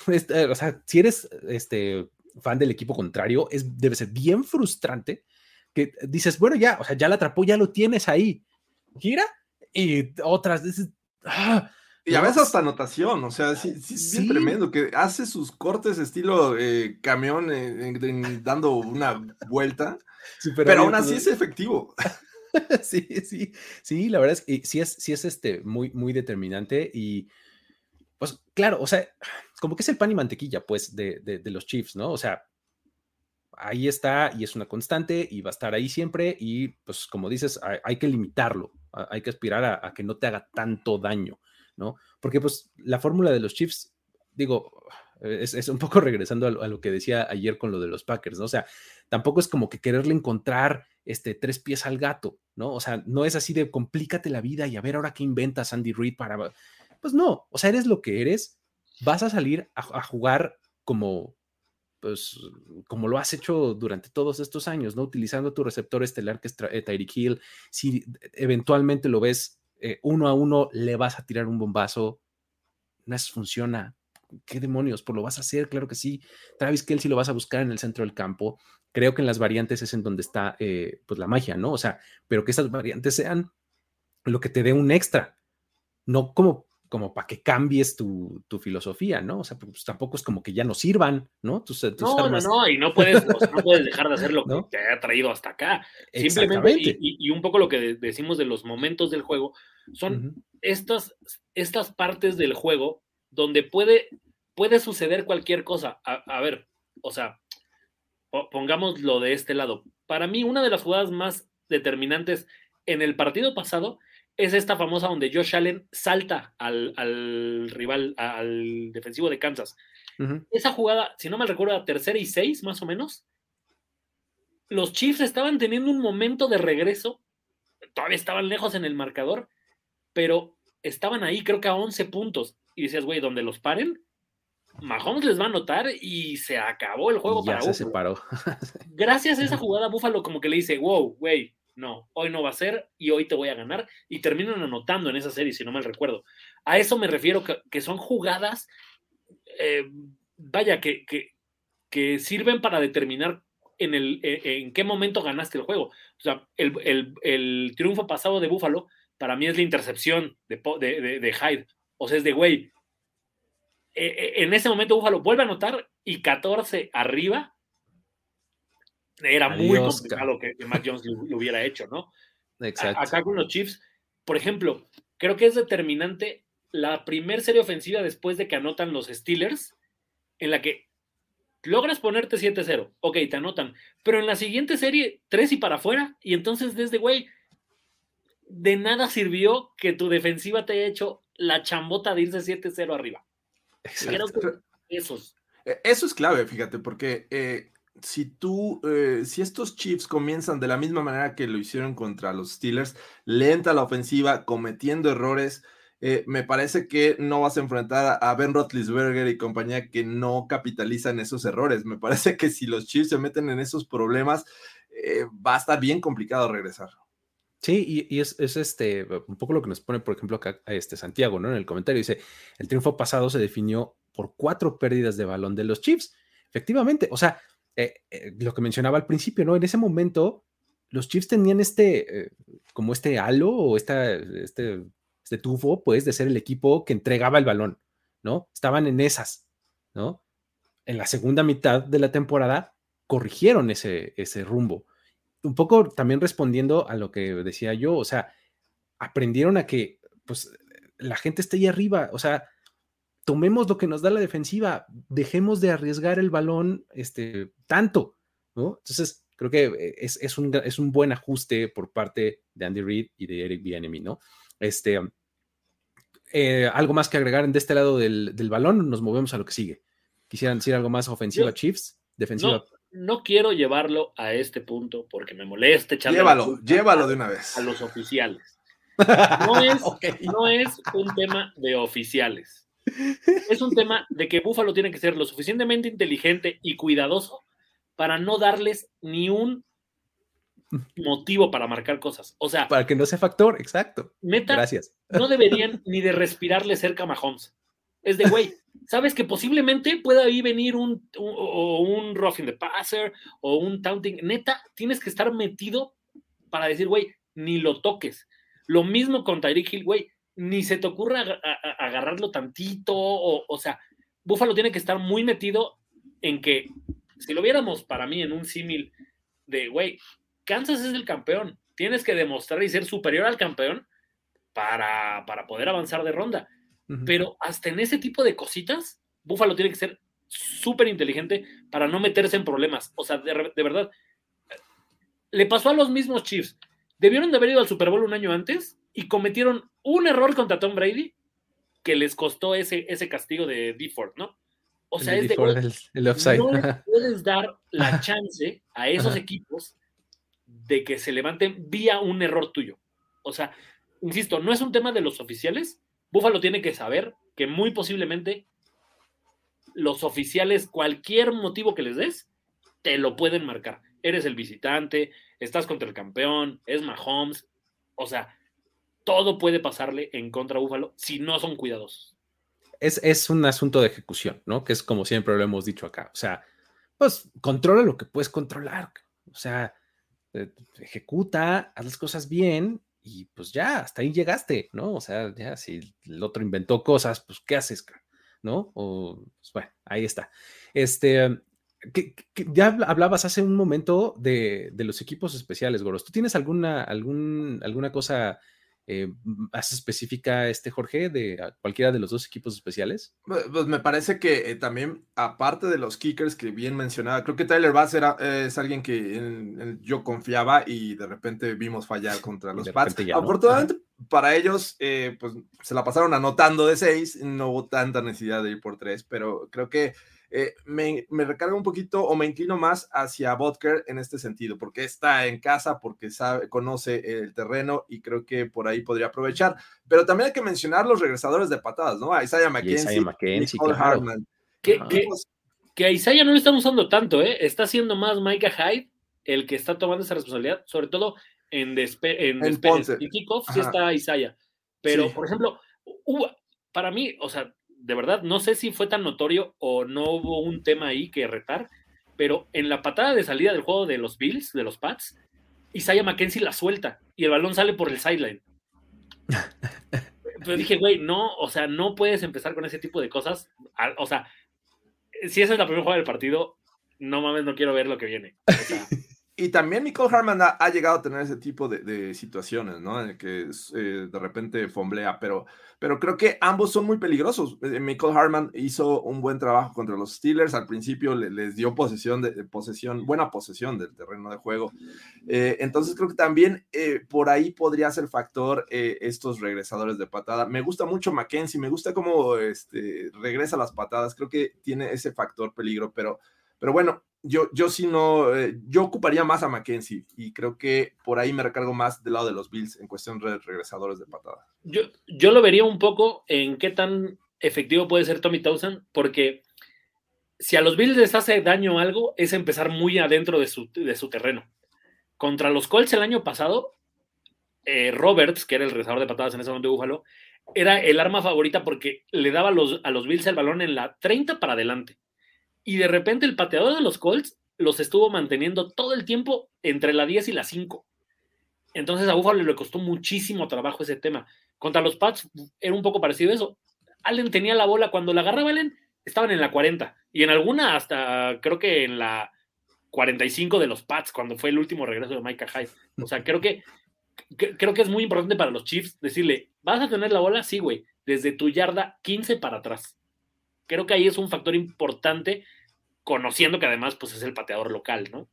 Este, o sea, si eres este, fan del equipo contrario, es, debe ser bien frustrante que dices, bueno, ya, o sea, ya la atrapó, ya lo tienes ahí, gira y otras, dices, ah, y a veces hasta anotación, o sea, sí, sí, tremendo, que hace sus cortes estilo eh, camión eh, dando una vuelta, pero aún así es efectivo. sí, sí, sí, la verdad es que sí es, sí es este, muy, muy determinante y pues claro, o sea, como que es el pan y mantequilla, pues, de, de, los Chiefs, ¿no? O sea, ahí está y es una constante y va a estar ahí siempre y pues como dices, hay, que limitarlo, hay que aspirar a, que no te haga tanto daño. ¿no? Porque pues la fórmula de los Chiefs, digo, es, un poco regresando a lo, que decía ayer con lo de los Packers, ¿no? O sea, tampoco es como que quererle encontrar este, tres pies al gato, ¿no? O sea, no es así de complícate la vida y a ver ahora qué inventas Andy Reid para... Pues no, o sea, eres lo que eres, vas a salir a, jugar como, pues, como lo has hecho durante todos estos años, ¿no? Utilizando tu receptor estelar que es eh, Tyreek Hill, si eventualmente lo ves eh, uno a uno le vas a tirar un bombazo. No es, funciona. ¿Qué demonios? Pues lo vas a hacer, claro que sí. Travis Kelsey lo vas a buscar en el centro del campo. Creo que en las variantes es en donde está eh, pues la magia, ¿no? O sea, pero que esas variantes sean lo que te dé un extra. No como como para que cambies tu, filosofía, ¿no? O sea, pues tampoco es como que ya no sirvan, ¿no? no, no, no, y no puedes, no puedes dejar de hacer lo que te ha traído hasta acá. Simplemente, y, un poco lo que decimos de los momentos del juego, son estas, estas partes del juego donde puede, puede suceder cualquier cosa. A, a ver, o sea, pongamos lo de este lado. Para mí, una de las jugadas más determinantes en el partido pasado es esta famosa donde Josh Allen salta al, rival, al defensivo de Kansas. Esa jugada, si no me recuerdo, a tercera y seis, más o menos. Los Chiefs estaban teniendo un momento de regreso. Todavía estaban lejos en el marcador, pero estaban ahí, creo que a 11 puntos. Y decías, güey, donde los paren, Mahomes les va a notar y se acabó el juego ya se separó. Gracias a esa jugada, Búfalo como que le dice, wow, güey, no, hoy no va a ser y hoy te voy a ganar. Y terminan anotando en esa serie, si no mal recuerdo. A eso me refiero, que, son jugadas, eh, vaya, que, que, sirven para determinar en, el, eh, en qué momento ganaste el juego. O sea, el, triunfo pasado de Búfalo, para mí es la intercepción de, de, Hyde. O sea, es de, güey, eh, en ese momento Búfalo vuelve a anotar y 14 arriba era muy complicado que, Mac Jones lo, hubiera hecho, ¿no? Exacto. acá con los Chiefs, por ejemplo, creo que es determinante la primer serie ofensiva después de que anotan los Steelers, en la que logras ponerte 7-0, ok, te anotan, pero en la siguiente serie, 3 y para afuera, y entonces desde, güey, de nada sirvió que tu defensiva te haya hecho la chambota de irse 7-0 arriba. Exacto. eso e, Eso es clave, fíjate, porque eh, si tú, eh, si estos Chiefs comienzan de la misma manera que lo hicieron contra los Steelers, lenta la ofensiva, cometiendo errores, eh, me parece que no vas a enfrentar a Ben Roethlisberger y compañía que no capitalizan esos errores. Me parece que si los Chiefs se meten en esos problemas, eh, va a estar bien complicado regresar. Sí, y, es, este un poco lo que nos pone, por ejemplo, acá este Santiago, ¿no? En el comentario dice: el triunfo pasado se definió por cuatro pérdidas de balón de los Chiefs. Efectivamente, o sea, eh, lo que mencionaba al principio, ¿no? En ese momento, los Chiefs tenían este, como este halo o esta, este este tufo, pues, de ser el equipo que entregaba el balón, ¿no? Estaban en esas, ¿no? En la segunda mitad de la temporada corrigieron ese, ese rumbo. Un poco también respondiendo a lo que decía yo, o sea, aprendieron a que, pues, la gente esté ahí arriba, o sea, tomemos lo que nos da la defensiva, dejemos de arriesgar el balón este, tanto, ¿no? Entonces, creo que es, un, es un buen ajuste por parte de Andy Reid y de Eric Bieniemy, ¿no? Este, eh, algo más que agregar de este lado del, balón, nos movemos a lo que sigue. Quisieran decir algo más ofensiva Chiefs, defensiva. No, quiero llevarlo a este punto porque me molesta Llévalo, llévalo de una vez. A los oficiales. No es, no es un tema de oficiales. Es un tema de que Buffalo tiene que ser lo suficientemente inteligente y cuidadoso para no darles ni un motivo para marcar cosas. O sea, para que no sea factor, exacto. Gracias. No deberían ni de respirarle cerca a Mahomes. Es de, güey, sabes que posiblemente pueda ahí venir un, un, o un roughing the passer o un taunting. Neta, tienes que estar metido para decir, güey, ni lo toques. Lo mismo con Tyreek Hill, güey, ni se te ocurra agarrarlo tantito. O, o sea, Buffalo tiene que estar muy metido en que, si lo viéramos para mí en un símil de, güey, Kansas es el campeón. Tienes que demostrar y ser superior al campeón para, para poder avanzar de ronda. Pero hasta en ese tipo de cositas, Buffalo tiene que ser súper inteligente para no meterse en problemas. O sea, de, verdad, le pasó a los mismos Chiefs. Debieron de haber ido al Super Bowl un año antes y cometieron un error contra Tom Brady que les costó ese, ese castigo de Deford, ¿no? O sea, es de, no puedes dar la chance a esos equipos de que se levanten vía un error tuyo. O sea, insisto, no es un tema de los oficiales. Búfalo tiene que saber que muy posiblemente los oficiales, cualquier motivo que les des, te lo pueden marcar. Eres el visitante, estás contra el campeón, es Mahomes. O sea, todo puede pasarle en contra Búfalo si no son cuidadosos. Es, es, un asunto de ejecución, ¿no? Que es como siempre lo hemos dicho acá. O sea, pues controla lo que puedes controlar. O sea, eh, ejecuta, haz las cosas bien y pues ya, hasta ahí llegaste, ¿no? O sea, ya si el otro inventó cosas, pues ¿qué haces? ¿No? O, pues, bueno, ahí está. Este, que, ya hablabas hace un momento de, de, los equipos especiales, Goros. ¿Tú tienes alguna, alguna cosa eh, más específica este Jorge de cualquiera de los dos equipos especiales? Pues me parece que eh, también, aparte de los kickers que bien mencionaba, creo que Tyler Bass era, es alguien que yo confiaba y de repente vimos fallar contra los Pats. Afortunadamente para ellos, eh, pues se la pasaron anotando de seis, no hubo tanta necesidad de ir por tres, pero creo que eh, me, me, recarga un poquito o me inclino más hacia Butker en este sentido, porque está en casa, porque sabe, conoce el terreno y creo que por ahí podría aprovechar. Pero también hay que mencionar los regresadores de patadas, ¿no? A Isaiah McKenzie, Que, que, a Isaiah no le están usando tanto, ¿eh? Está siendo más Micah Hyde el que está tomando esa responsabilidad, sobre todo en, despe en, y kickoff sí está Isaiah. Pero, por ejemplo, para mí, o sea, de verdad, no sé si fue tan notorio o no hubo un tema ahí que retar, pero en la patada de salida del juego de los Bills, de los Pats, Isaiah McKenzie la suelta y el balón sale por el sideline. Pero dije, güey, no, o sea, no puedes empezar con ese tipo de cosas. O sea, si esa es la primera jugada del partido, no mames, no quiero ver lo que viene. Y también Nicole Harman ha, llegado a tener ese tipo de, situaciones, ¿no? En el que eh, de repente fomblea, pero, pero creo que ambos son muy peligrosos. Nicole eh, Harman hizo un buen trabajo contra los Steelers. Al principio les dio posesión, de, posesión, buena posesión del terreno de juego. Eh, entonces creo que también por ahí podría ser factor estos regresadores de patada. Me gusta mucho Mackenzie, me gusta cómo este, regresa las patadas. Creo que tiene ese factor peligro, pero, pero bueno, yo, yo sí no, eh, yo ocuparía más a Mackenzie y creo que por ahí me recargo más del lado de los Bills en cuestión de regresadores de patada. Yo, yo lo vería un poco en qué tan efectivo puede ser Tommy Townsend, porque si a los Bills les hace daño algo, es empezar muy adentro de su, de su terreno. Contra los Colts el año pasado, eh, Roberts, que era el regresador de patadas en ese momento de Búfalo, era el arma favorita porque le daba los, a los Bills el balón en la 30 para adelante y de repente el pateador de los Colts los estuvo manteniendo todo el tiempo entre la 10 y la 5. Entonces a Buffalo le costó muchísimo trabajo ese tema. Contra los Pats era un poco parecido a eso. Allen tenía la bola, cuando la agarraba Allen, estaban en la 40 y en alguna hasta creo que en la 45 de los Pats, cuando fue el último regreso de Micah Hyde. O sea, creo que, creo que es muy importante para los Chiefs decirle, ¿vas a tener la bola? Sí, güey, desde tu yarda 15 para atrás. Creo que ahí es un factor importante conociendo que además pues es el pateador local, ¿no?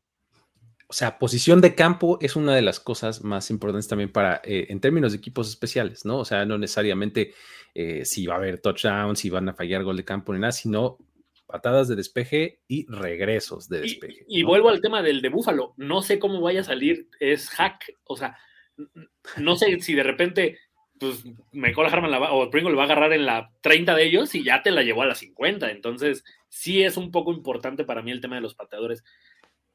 O sea, posición de campo es una de las cosas más importantes también para, eh, en términos de equipos especiales, ¿no? O sea, no necesariamente eh, si va a haber touchdown, si van a fallar gol de campo ni nada, sino patadas de despeje y regresos de despeje. Y, vuelvo al tema del de Búfalo, no sé cómo vaya a salir, es hack, o sea, no sé si de repente pues Michael Harman la va, o Pringle lo va a agarrar en la 30 de ellos y ya te la llevó a la 50. Entonces, sí es un poco importante para mí el tema de los pateadores.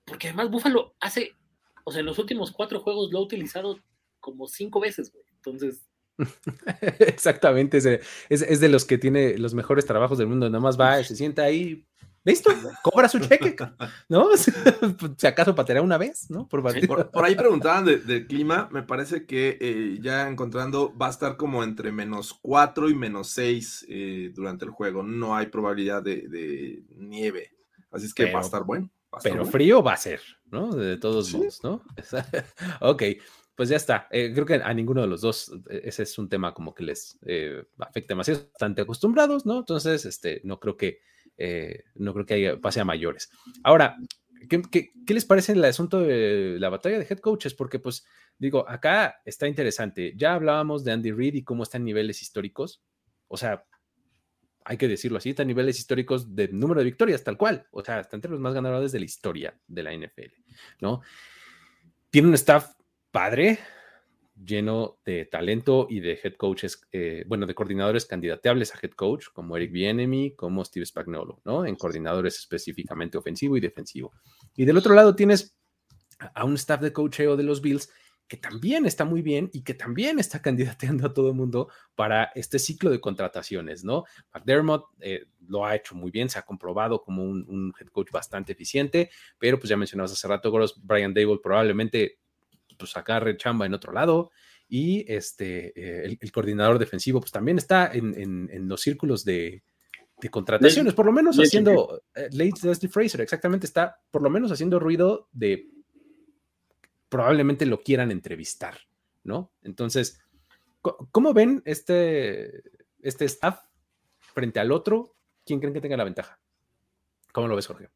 Porque además Buffalo hace, o sea, en los últimos cuatro juegos lo ha utilizado como cinco veces, güey. Entonces. Exactamente, es de, es de, los que tiene los mejores trabajos del mundo. Nada más va, se sienta ahí, Listo, cobra su cheque, ¿no? si acaso pateará una vez, ¿no? Por, ahí preguntaban del clima, me parece que eh, ya encontrando va a estar como entre menos 4 y menos 6 eh, durante el juego. No hay probabilidad de, nieve, así es que va a estar bueno. pero frío va a ser, ¿no? De todos modos, ¿no? ok, pues ya está. Eh, creo que a ninguno de los dos ese es un tema como que les afecta demasiado. Bastante acostumbrados, ¿no? Entonces, este, no creo que eh, no creo que haya, pase a mayores. Ahora, ¿qué, les parece el asunto de la batalla de head coaches? Porque, pues, digo, acá está interesante. Ya hablábamos de Andy Reid y cómo están niveles históricos. O sea, hay que decirlo así, están niveles históricos de número de victorias, tal cual. O sea, están entre los más ganadores de la historia de la NFL, ¿no? Tiene un staff padre, lleno de talento y de head coaches, eh, bueno, de coordinadores candidateables a head coach, como Eric Bienemy, como Steve Spagnolo, ¿no? En coordinadores específicamente ofensivo y defensivo. Y del otro lado tienes a un staff de coacheo de los Bills que también está muy bien y que también está candidateando a todo el mundo para este ciclo de contrataciones, ¿no? McDermott eh, lo ha hecho muy bien, se ha comprobado como un, head coach bastante eficiente, pero pues ya mencionabas hace rato, Brian Dable probablemente pues agarre chamba en otro lado. Y este, eh, el, coordinador defensivo, pues también está en, los círculos de, contrataciones, por lo menos haciendo, eh, Leslie Fraser, exactamente, está por lo menos haciendo ruido de probablemente lo quieran entrevistar, ¿no? Entonces, ¿cómo ven este, este staff frente al otro? ¿Quién creen que tenga la ventaja? ¿Cómo lo ves, Jorge?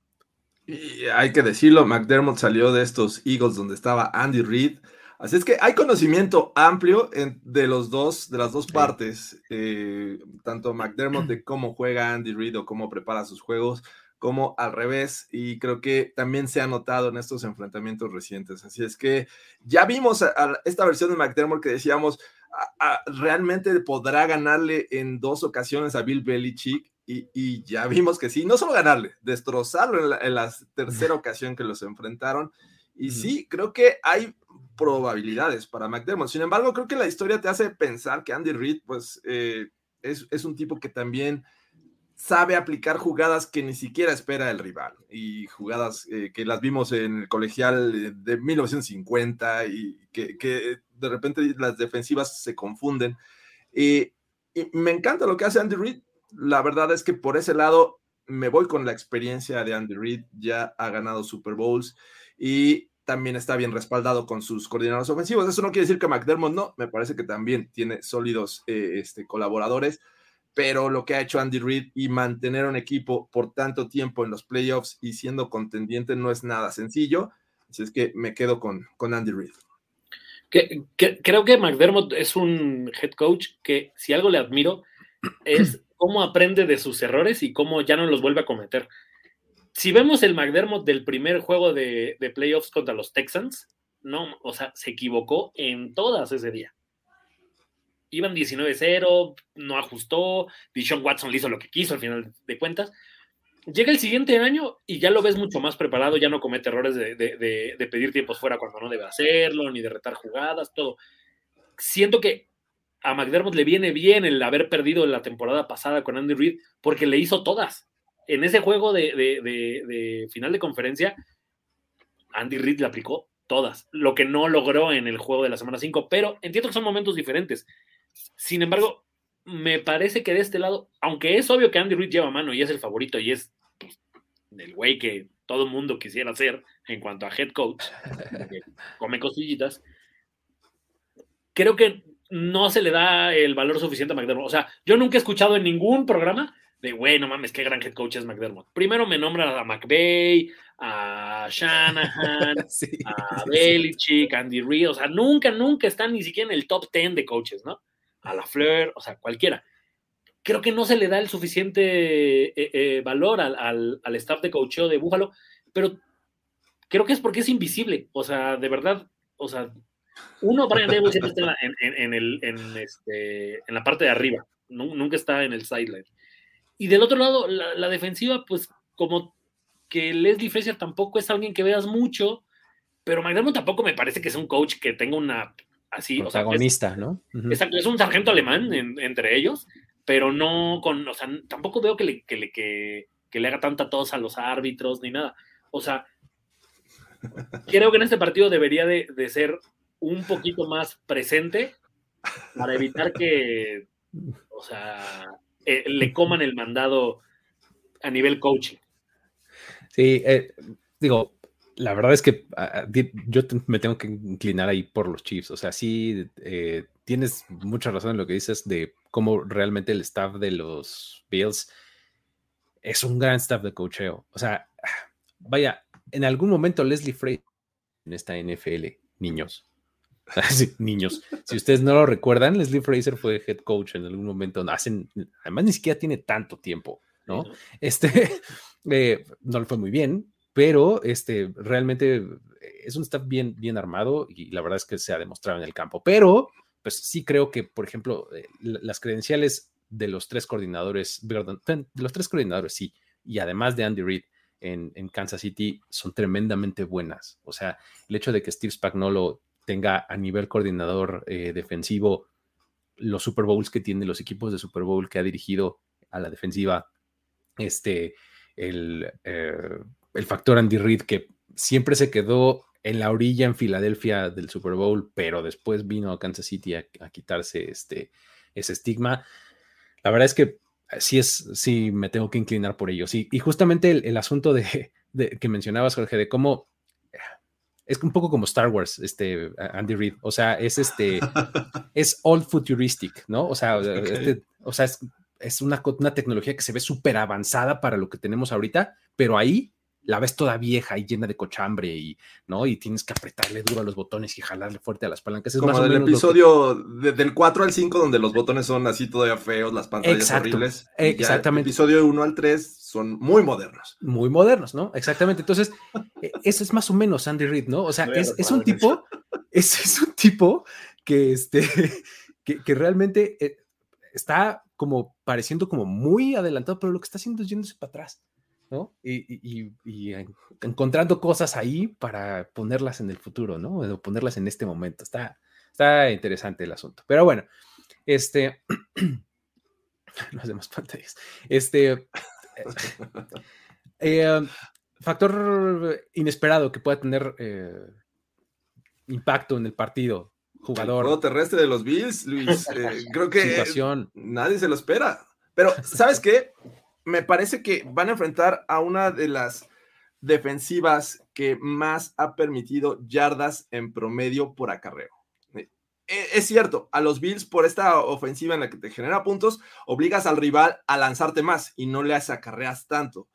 Y hay que decirlo, McDermott salió de estos Eagles donde estaba Andy Reid. Así es que hay conocimiento amplio de los dos, de las dos partes, eh, tanto McDermott de cómo juega Andy Reid o cómo prepara sus juegos, como al revés. Y creo que también se ha notado en estos enfrentamientos recientes. Así es que ya vimos esta versión de McDermott que decíamos, realmente podrá ganarle en dos ocasiones a Bill Belichick y, ya vimos que sí, no solo ganarle, destrozarlo en la, tercera ocasión que los enfrentaron. Y sí, creo que hay probabilidades para McDermott. Sin embargo, creo que la historia te hace pensar que Andy Reid, pues, eh, es, un tipo que también sabe aplicar jugadas que ni siquiera espera el rival y jugadas eh, que las vimos en el colegial de 1950 y que, de repente las defensivas se confunden. y me encanta lo que hace Andy Reid la verdad es que por ese lado me voy con la experiencia de Andy Reid, ya ha ganado Super Bowls y también está bien respaldado con sus coordinadores ofensivos. Eso no quiere decir que McDermott no, me parece que también tiene sólidos eh, este, colaboradores, pero lo que ha hecho Andy Reid y mantener un equipo por tanto tiempo en los playoffs y siendo contendiente no es nada sencillo. Así es que me quedo con, con Andy Reid. creo que McDermott es un head coach que si algo le admiro es cómo aprende de sus errores y cómo ya no los vuelve a cometer si vemos el McDermott del primer juego de, playoffs contra los Texans, no, o sea, se equivocó en todas ese día. Iban 19-0, no ajustó, Dishon Watson le hizo lo que quiso al final de cuentas. Llega el siguiente año y ya lo ves mucho más preparado, ya no comete errores de, de pedir tiempos fuera cuando no debe hacerlo, ni de retar jugadas, todo. Siento que a McDermott le viene bien el haber perdido la temporada pasada con Andy Reid porque le hizo todas en ese juego de, final de conferencia, Andy Reid le aplicó todas, lo que no logró en el juego de la semana 5, pero entiendo que son momentos diferentes. Sin embargo, me parece que de este lado, aunque es obvio que Andy Reid lleva mano y es el favorito y es pues, el güey que todo mundo quisiera ser en cuanto a head coach, come cosillitas, creo que no se le da el valor suficiente a McDermott. O sea, yo nunca he escuchado en ningún programa de, güey, no mames, qué gran head coach es McDermott. Primero me nombran a McVeigh, a Shanahan, a Belichick, Andy Reid, o sea, nunca, nunca están ni siquiera en el top 10 de coaches, ¿no? A la Fleur, o sea, cualquiera. Creo que no se le da el suficiente eh, eh, valor al, staff de coacheo de Búfalo, pero creo que es porque es invisible, o sea, de verdad, o sea, uno, Brian Dable siempre está en, el, este, en la parte de arriba, nunca está en el sideline. Y del otro lado, la, defensiva, pues como que Leslie Frazier tampoco es alguien que veas mucho, pero McDermott tampoco me parece que sea un coach que tenga una así. Protagonista, ¿no? Exacto, es un sargento alemán entre ellos, pero no con, o sea, tampoco veo que le, que le, que, le haga tanta tos a los árbitros ni nada. O sea, creo que en este partido debería de, de ser un poquito más presente para evitar que, o sea, eh, le coman el mandado a nivel coaching. Sí, eh, digo, la verdad es que yo me tengo que inclinar ahí por los Chiefs. O sea, sí, eh, tienes mucha razón en lo que dices de cómo realmente el staff de los Bills es un gran staff de coacheo. O sea, vaya, en algún momento Leslie Frey en esta NFL, niños, niños. Si ustedes no lo recuerdan, Leslie Fraser fue head coach en algún momento. Hacen, además, ni siquiera tiene tanto tiempo, ¿no? Este eh, no le fue muy bien, pero este realmente es un staff bien, bien armado y la verdad es que se ha demostrado en el campo. Pero, pues sí creo que, por ejemplo, eh, las credenciales de los tres coordinadores, de los tres coordinadores, sí, y además de Andy Reid, en, en, Kansas City son tremendamente buenas. O sea, el hecho de que Steve Spagnuolo tenga a nivel coordinador eh, defensivo los Super Bowls que tiene, los equipos de Super Bowl que ha dirigido a la defensiva, este, el, eh, el factor Andy Reid que siempre se quedó en la orilla en Filadelfia del Super Bowl, pero después vino a Kansas City a, quitarse este, ese estigma. La verdad es que sí es, sí me tengo que inclinar por ello. Y justamente el, asunto de, que mencionabas, Jorge, de cómo es un poco como Star Wars, este Andy Reid. O sea, es este, es old futuristic, ¿no? O sea, este, o sea es, una, una, tecnología que se ve súper avanzada para lo que tenemos ahorita, pero ahí la ves toda vieja y llena de cochambre y, ¿no? Y tienes que apretarle duro a los botones y jalarle fuerte a las palancas. Es Como del episodio del 4 al 5 donde los botones son así todavía feos, las pantallas horribles. Exactamente. el episodio 1 al 3 son muy modernos. Muy modernos, ¿no? Exactamente. Entonces, e, eso es más o menos Andy Reid, ¿no? O sea, es, un tipo, es, es, un tipo que, este, que, realmente eh, está como pareciendo como muy adelantado, pero lo que está haciendo es yéndose para atrás. Y, encontrando cosas ahí para ponerlas en el futuro, ¿no? O ponerlas en este momento. Está, está interesante el asunto. Pero bueno, este. Las demás pantallas. Este. Eh, factor inesperado que pueda tener eh, impacto en el partido. Jugador. El terrestre de los Bills, Luis. Eh, creo que nadie se lo espera. Pero, ¿sabes qué? Me parece que van a enfrentar a una de las defensivas que más ha permitido yardas en promedio por acarreo. Eh, es cierto, a los Bills por esta ofensiva en la que te genera puntos, obligas al rival a lanzarte más y no le acarreas tanto.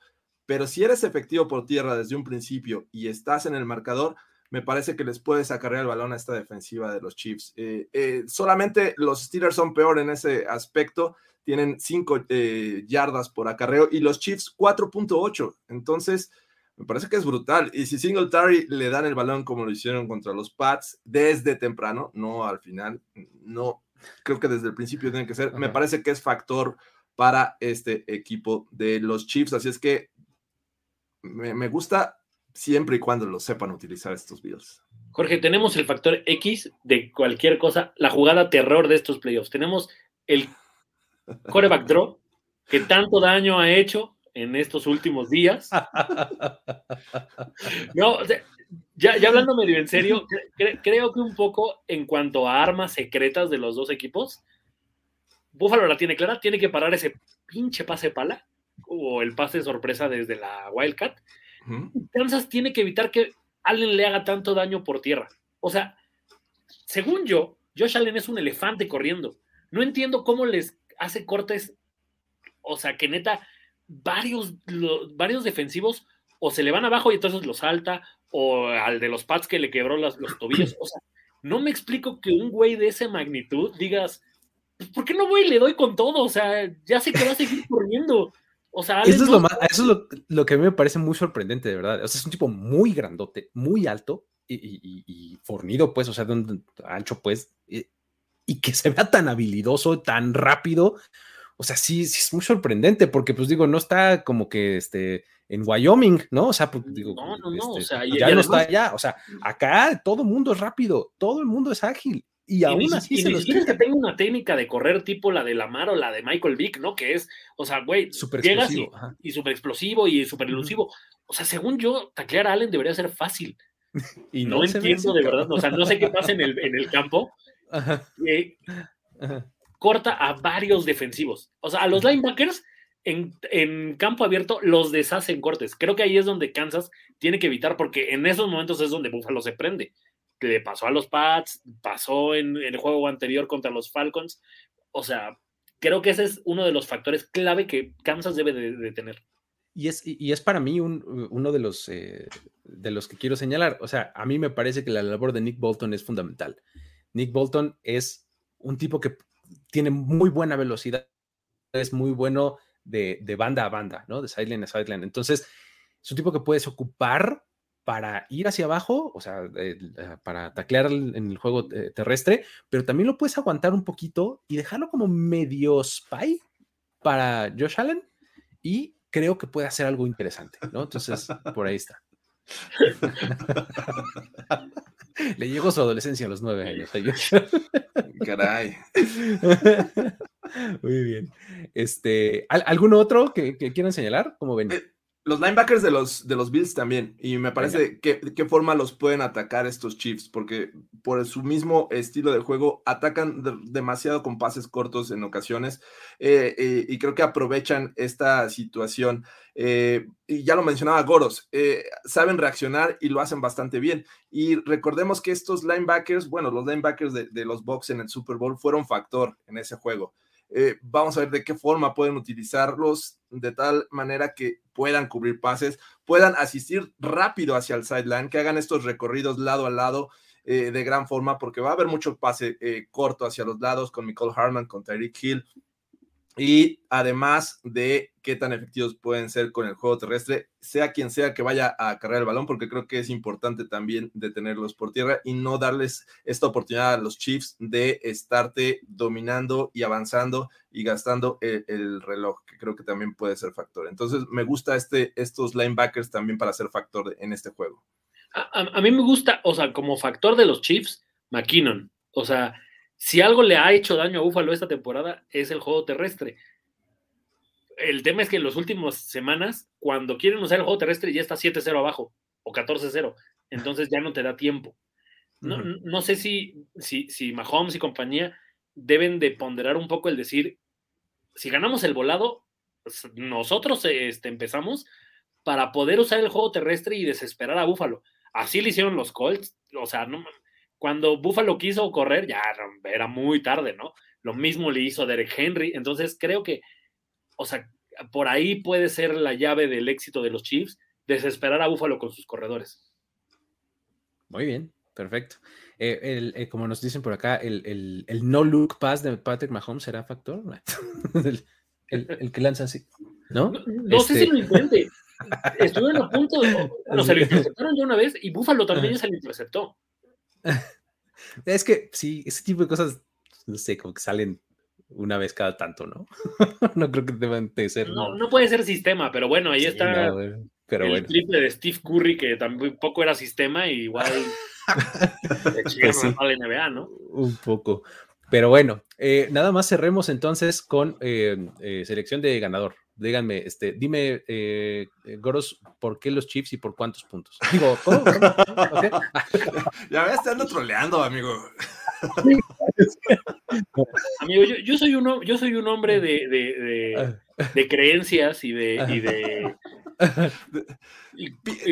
Pero si eres efectivo por tierra desde un principio y estás en el marcador, me parece que les puedes acarrear el balón a esta defensiva de los Chiefs. Eh, eh, solamente los Steelers son peor en ese aspecto, tienen 5 yardas por acarreo y los Chiefs 4.8. Entonces, me parece que es brutal. Y si Singletary le dan el balón como lo hicieron contra los Pats desde temprano, no al final, no, creo que desde el principio tiene que ser, me parece que es factor para este equipo de los Chiefs. Así es que me, gusta siempre y cuando lo sepan utilizar estos Bills. Jorge, tenemos el factor X de cualquier cosa, la jugada terror de estos playoffs. Tenemos el coreback draw, que tanto daño ha hecho en estos últimos días. No, ya, ya, hablando medio en serio, creo que un poco en cuanto a armas secretas de los dos equipos, Búfalo la tiene clara, tiene que parar ese pinche pase pala o el pase sorpresa desde la Wildcat. Kansas tiene que evitar que Allen le haga tanto daño por tierra. O sea, según yo, Josh Allen es un elefante corriendo. No entiendo cómo les hace cortes, o sea, que neta varios, varios defensivos o se le van abajo y entonces lo salta, o al de los Pats que le quebró los tobillos. O sea, no me explico que un güey de esa magnitud digas, pues, ¿por qué no voy y le doy con todo? O sea, ya sé que va a seguir corriendo. O sea, eso es, lo, más, eso es lo, que a mí me parece muy sorprendente, de verdad. O sea, es un tipo muy grandote, muy alto y, fornido, pues, o sea, ancho, pues, y, y que se vea tan habilidoso, tan rápido o sea, sí, sí es muy sorprendente porque, pues digo, no está como que este, en Wyoming, ¿no? O sea, pues, digo, no, no, no, o este, sea, ya, no está allá. O sea, acá todo el mundo es rápido, todo el mundo es ágil. Y, aún así se los que tenga una técnica de correr tipo la de Lamar o la de Michael Vick, ¿no? Que es, o sea, güey, super explosivo, y, súper explosivo y súper elusivo. O sea, según yo, taclear a Allen debería ser fácil. y no, entiendo de verdad, o sea, no sé qué pasa en el, en el campo. Ajá. Eh, Ajá corta a varios defensivos. O sea, a los linebackers en, campo abierto los deshacen cortes. Creo que ahí es donde Kansas tiene que evitar, porque en esos momentos es donde Buffalo se prende. Le pasó a los Pats, pasó en, el juego anterior contra los Falcons. O sea, creo que ese es uno de los factores clave que Kansas debe de, tener. Y es, y es para mí uno de los, eh, de los que quiero señalar. O sea, a mí me parece que la labor de Nick Bolton es fundamental. Nick Bolton es un tipo que tiene muy buena velocidad, es muy bueno de, banda a banda, ¿no? De sideline a sideline. Entonces, es un tipo que puedes ocupar para ir hacia abajo, o sea, eh, para taclear en el juego eh, terrestre, pero también lo puedes aguantar un poquito y dejarlo como medio spy para Josh Allen y creo que puede hacer algo interesante, ¿no? Entonces, por ahí está. Le llegó su adolescencia a los nueve años. Caray. Muy bien. Este, ¿Algún otro que, quieran señalar? ¿Cómo ven? Eh, los linebackers de los, de los Bills también. Y me parece que qué forma los pueden atacar estos Chiefs, porque por su mismo estilo de juego atacan demasiado con pases cortos en ocasiones. Eh, eh, y creo que aprovechan esta situación. y ya lo mencionaba Goros, saben reaccionar y lo hacen bastante bien. Y recordemos que estos linebackers, bueno, los linebackers de, de los Bucks en el Super Bowl fueron factor en ese juego. Eh, vamos a ver de qué forma pueden utilizarlos de tal manera que puedan cubrir pases, puedan asistir rápido hacia el sideline, que hagan estos recorridos lado a lado eh, de gran forma, porque va a haber mucho pase eh, corto hacia los lados con Nicole Harman, con Tyreek Hill, y además de qué tan efectivos pueden ser con el juego terrestre, sea quien sea que vaya a cargar el balón, porque creo que es importante también detenerlos por tierra y no darles esta oportunidad a los Chiefs de estarte dominando y avanzando y gastando el, reloj, que creo que también puede ser factor. Entonces, me gusta este, estos linebackers también para ser factor en este juego. A, mí me gusta, o sea, como factor de los Chiefs, McKinnon. O sea, si algo le ha hecho daño a Búfalo esta temporada es el juego terrestre. El tema es que en las últimas semanas, cuando quieren usar el juego terrestre, ya está 7-0 abajo o 14-0. Entonces ya no te da tiempo. No, sé si, si, si Mahomes y compañía deben de ponderar un poco el decir, si ganamos el volado, pues, nosotros este, empezamos, para poder usar el juego terrestre y desesperar a Buffalo. Así le hicieron los Colts. O sea, no, cuando Buffalo quiso correr, ya era muy tarde, ¿no? Lo mismo le hizo Derek Henry. Entonces creo que, o sea, por ahí puede ser la llave del éxito de los Chiefs, desesperar a Buffalo con sus corredores. Muy bien, perfecto. Eh, eh, como nos dicen por acá, el, no look pass de Patrick Mahomes será factor. el, que lanza así. No, no, sé si este lo intente. Estuvieron a punto de. No, se lo interceptaron ya una vez y Buffalo también se lo interceptó. Es que sí, ese tipo de cosas, no sé, como que salen una vez cada tanto, ¿no? no creo que deban de ser. No, no puede ser sistema, pero bueno, ahí está pero el triple de Steve Curry, que tampoco era sistema, y igual pues NBA, ¿no? Un poco. Pero bueno, eh, nada más cerremos entonces con eh, eh, selección de ganador díganme, este, dime, eh, Goros, ¿por qué los Chiefs y por cuántos puntos? Digo, ¿cómo? ya ves, te ando troleando, amigo. amigo, yo, soy un, yo soy un hombre de, de, de, creencias y de, y de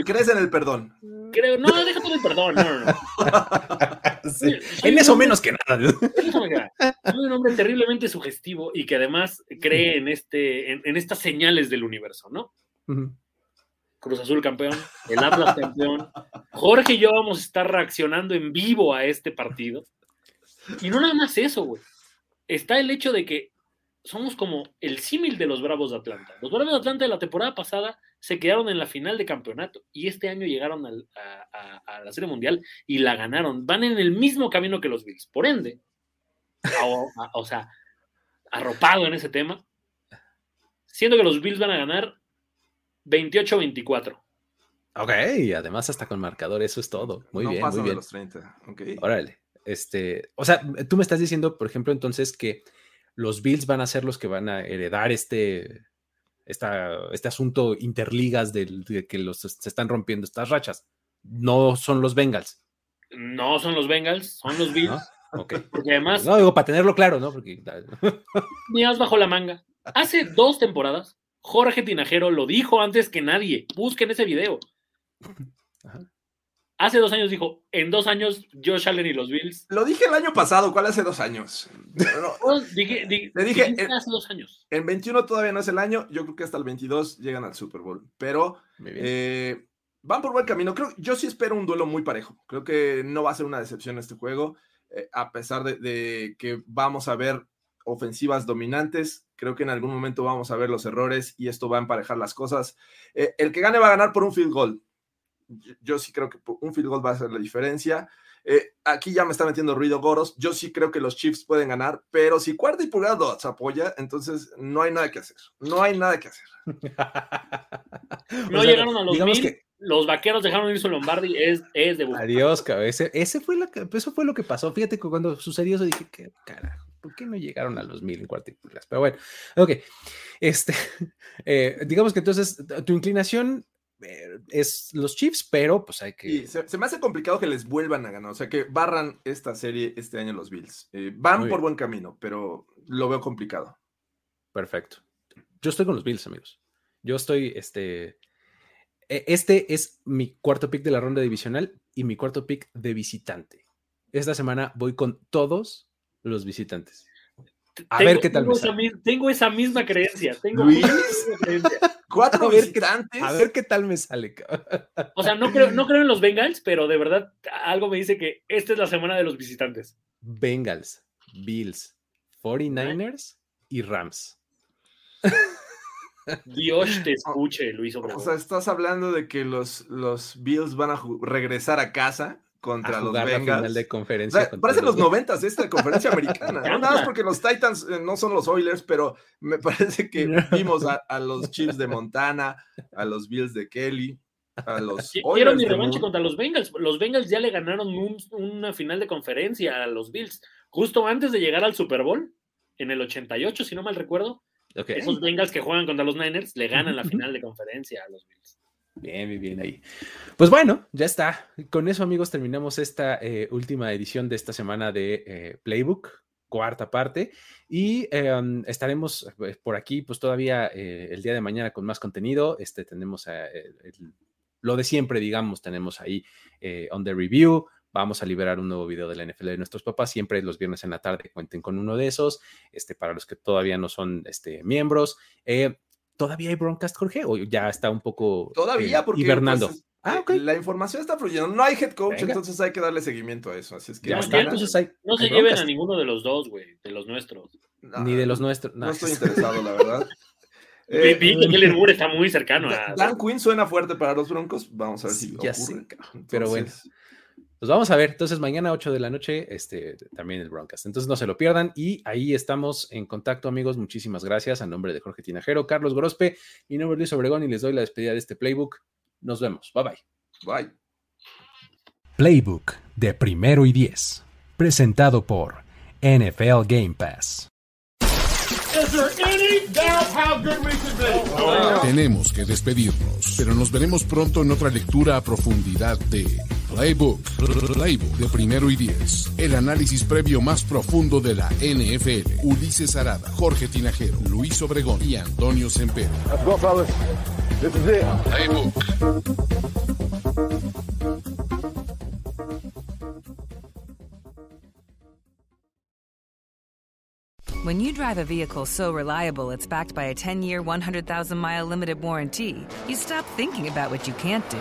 ¿Crees en el perdón? Creo, no, déjate el perdón, no, no, no. En eso menos que nada. Soy un hombre terriblemente sugestivo y que además cree en, este, en, estas señales del universo, ¿no? Cruz Azul campeón, el Atlas campeón. Jorge y yo vamos a estar reaccionando en vivo a este partido. Y no nada más eso, güey. Está el hecho de que somos como el símil de los Bravos de Atlanta. Los Bravos de Atlanta de la temporada pasada se quedaron en la final de campeonato y este año llegaron a, la Serie Mundial y la ganaron. Van en el mismo camino que los Bills. Por ende, o, sea, arropado en ese tema, siendo que los Bills van a ganar 28-24. Ok, además hasta con marcador, eso es todo. Muy bien, muy bien. los 30. Órale. Este, o sea, tú me estás diciendo, por ejemplo, entonces que los Bills van a ser los que van a heredar este, este asunto interligas de, que los, se están rompiendo estas rachas. No son los Bengals. No son los Bengals, son los Bills. Porque además. No, digo, para tenerlo claro, ¿no? Porque. Miras bajo la manga. Hace dos temporadas, Jorge Tinajero lo dijo antes que nadie. Busquen ese video. Ajá. Hace dos años dijo, en dos años Josh Allen y los Bills. Lo dije el año pasado, ¿cuál hace dos años? No, dije, Le dije, hace dos años. En 21 todavía no es el año, yo creo que hasta el 22 llegan al Super Bowl, pero eh, van por buen camino. Creo, yo sí espero un duelo muy parejo. Creo que no va a ser una decepción este juego, eh, a pesar de, que vamos a ver ofensivas dominantes. Creo que en algún momento vamos a ver los errores y esto va a emparejar las cosas. Eh, el que gane va a ganar por un field goal yo sí creo que un field goal va a ser la diferencia. Eh, aquí ya me está metiendo ruido Goros. Yo sí creo que los Chiefs pueden ganar, pero si cuarta y pulgada se apoya, entonces no hay nada que hacer. No hay nada que hacer. no llegaron a los mil. Los vaqueros dejaron ir su Lombardi, es, es de Adiós, ese, ese fue eso fue lo que pasó. Fíjate que cuando sucedió eso dije, ¿qué carajo? ¿Por qué no llegaron a los mil en cuarta y pulgadas? Pero bueno, ok. Este, eh, digamos que entonces tu inclinación es los Chiefs, pero pues hay que. se, me hace complicado que les vuelvan a ganar, o sea, que barran esta serie este año los Bills. Eh, van por buen camino, pero lo veo complicado. Perfecto. Yo estoy con los Bills, amigos. Yo estoy, este. E, este es mi cuarto pick de la ronda divisional y mi cuarto pick de visitante. Esta semana voy con todos los visitantes. A ver qué tal me tengo esa misma creencia. Tengo Cuatro visitantes. a ver qué tal me sale. O sea, no creo, no creo en los Bengals, pero de verdad algo me dice que esta es la semana de los visitantes. Bengals, Bills, 49ers y Rams. Dios te escuche, Luis O sea, estás hablando de que los, los Bills van a regresar a casa contra los Bengals. de conferencia. parece los noventas esta conferencia americana. ¿no? Nada más porque los Titans eh, no son los Oilers, pero me parece que vimos a, los Chiefs de Montana, a los Bills de Kelly, a los Quiero mi revancha contra los Bengals. Los Bengals ya le ganaron una final de conferencia a los Bills, justo antes de llegar al Super Bowl, en el 88, si no mal recuerdo. Esos Bengals que juegan contra los Niners le ganan la final de conferencia a los Bills. Bien, bien, bien ahí. Pues bueno, ya está. Con eso, amigos, terminamos esta eh, última edición de esta semana de eh, Playbook. cuarta parte. Y em, estaremos eh, por aquí, pues todavía el día de mañana con más contenido. Este, tenemos lo de siempre, digamos, tenemos ahí on the review. Vamos a liberar un nuevo video de la NFL de nuestros papás. Siempre los viernes en la tarde cuenten con uno de esos. Este, para los que todavía no son este, miembros. ¿Todavía hay broadcast, Jorge? ¿O ya está un poco todavía, porque, hibernando? Pues, Ah, eh, La información está fluyendo. No hay head coach, entonces hay que darle seguimiento a eso. Así es que. no, se lleven a ninguno de los dos, güey, de los nuestros. Ni de los nuestros. No, estoy interesado, la verdad. eh, que Moore está muy cercano a. Dan Quinn suena fuerte para los Broncos. Vamos a ver si ya ocurre. pero bueno. Pues vamos a ver. Entonces, mañana 8 de la noche, este, también el Broncos. Entonces, no se lo pierdan. Y ahí estamos en contacto, amigos. Muchísimas gracias. A nombre de Jorge Tinajero, Carlos Grospe. Mi nombre es Luis Obregón y les doy la despedida de este playbook. Nos vemos. Bye bye. Bye. Playbook de primero y diez. Presentado por NFL Game Pass. Tenemos que despedirnos, pero nos veremos pronto en otra lectura a profundidad de Playbook, Playbook de primero y diez. El análisis previo más profundo de la NFL. Ulises Arada, Jorge Tinajero, Luis Obregón y Antonio Semper. Playbook. When you drive a vehicle so reliable it's backed by a 10 year, 100,000 mile limited warranty, you stop thinking about what you can't do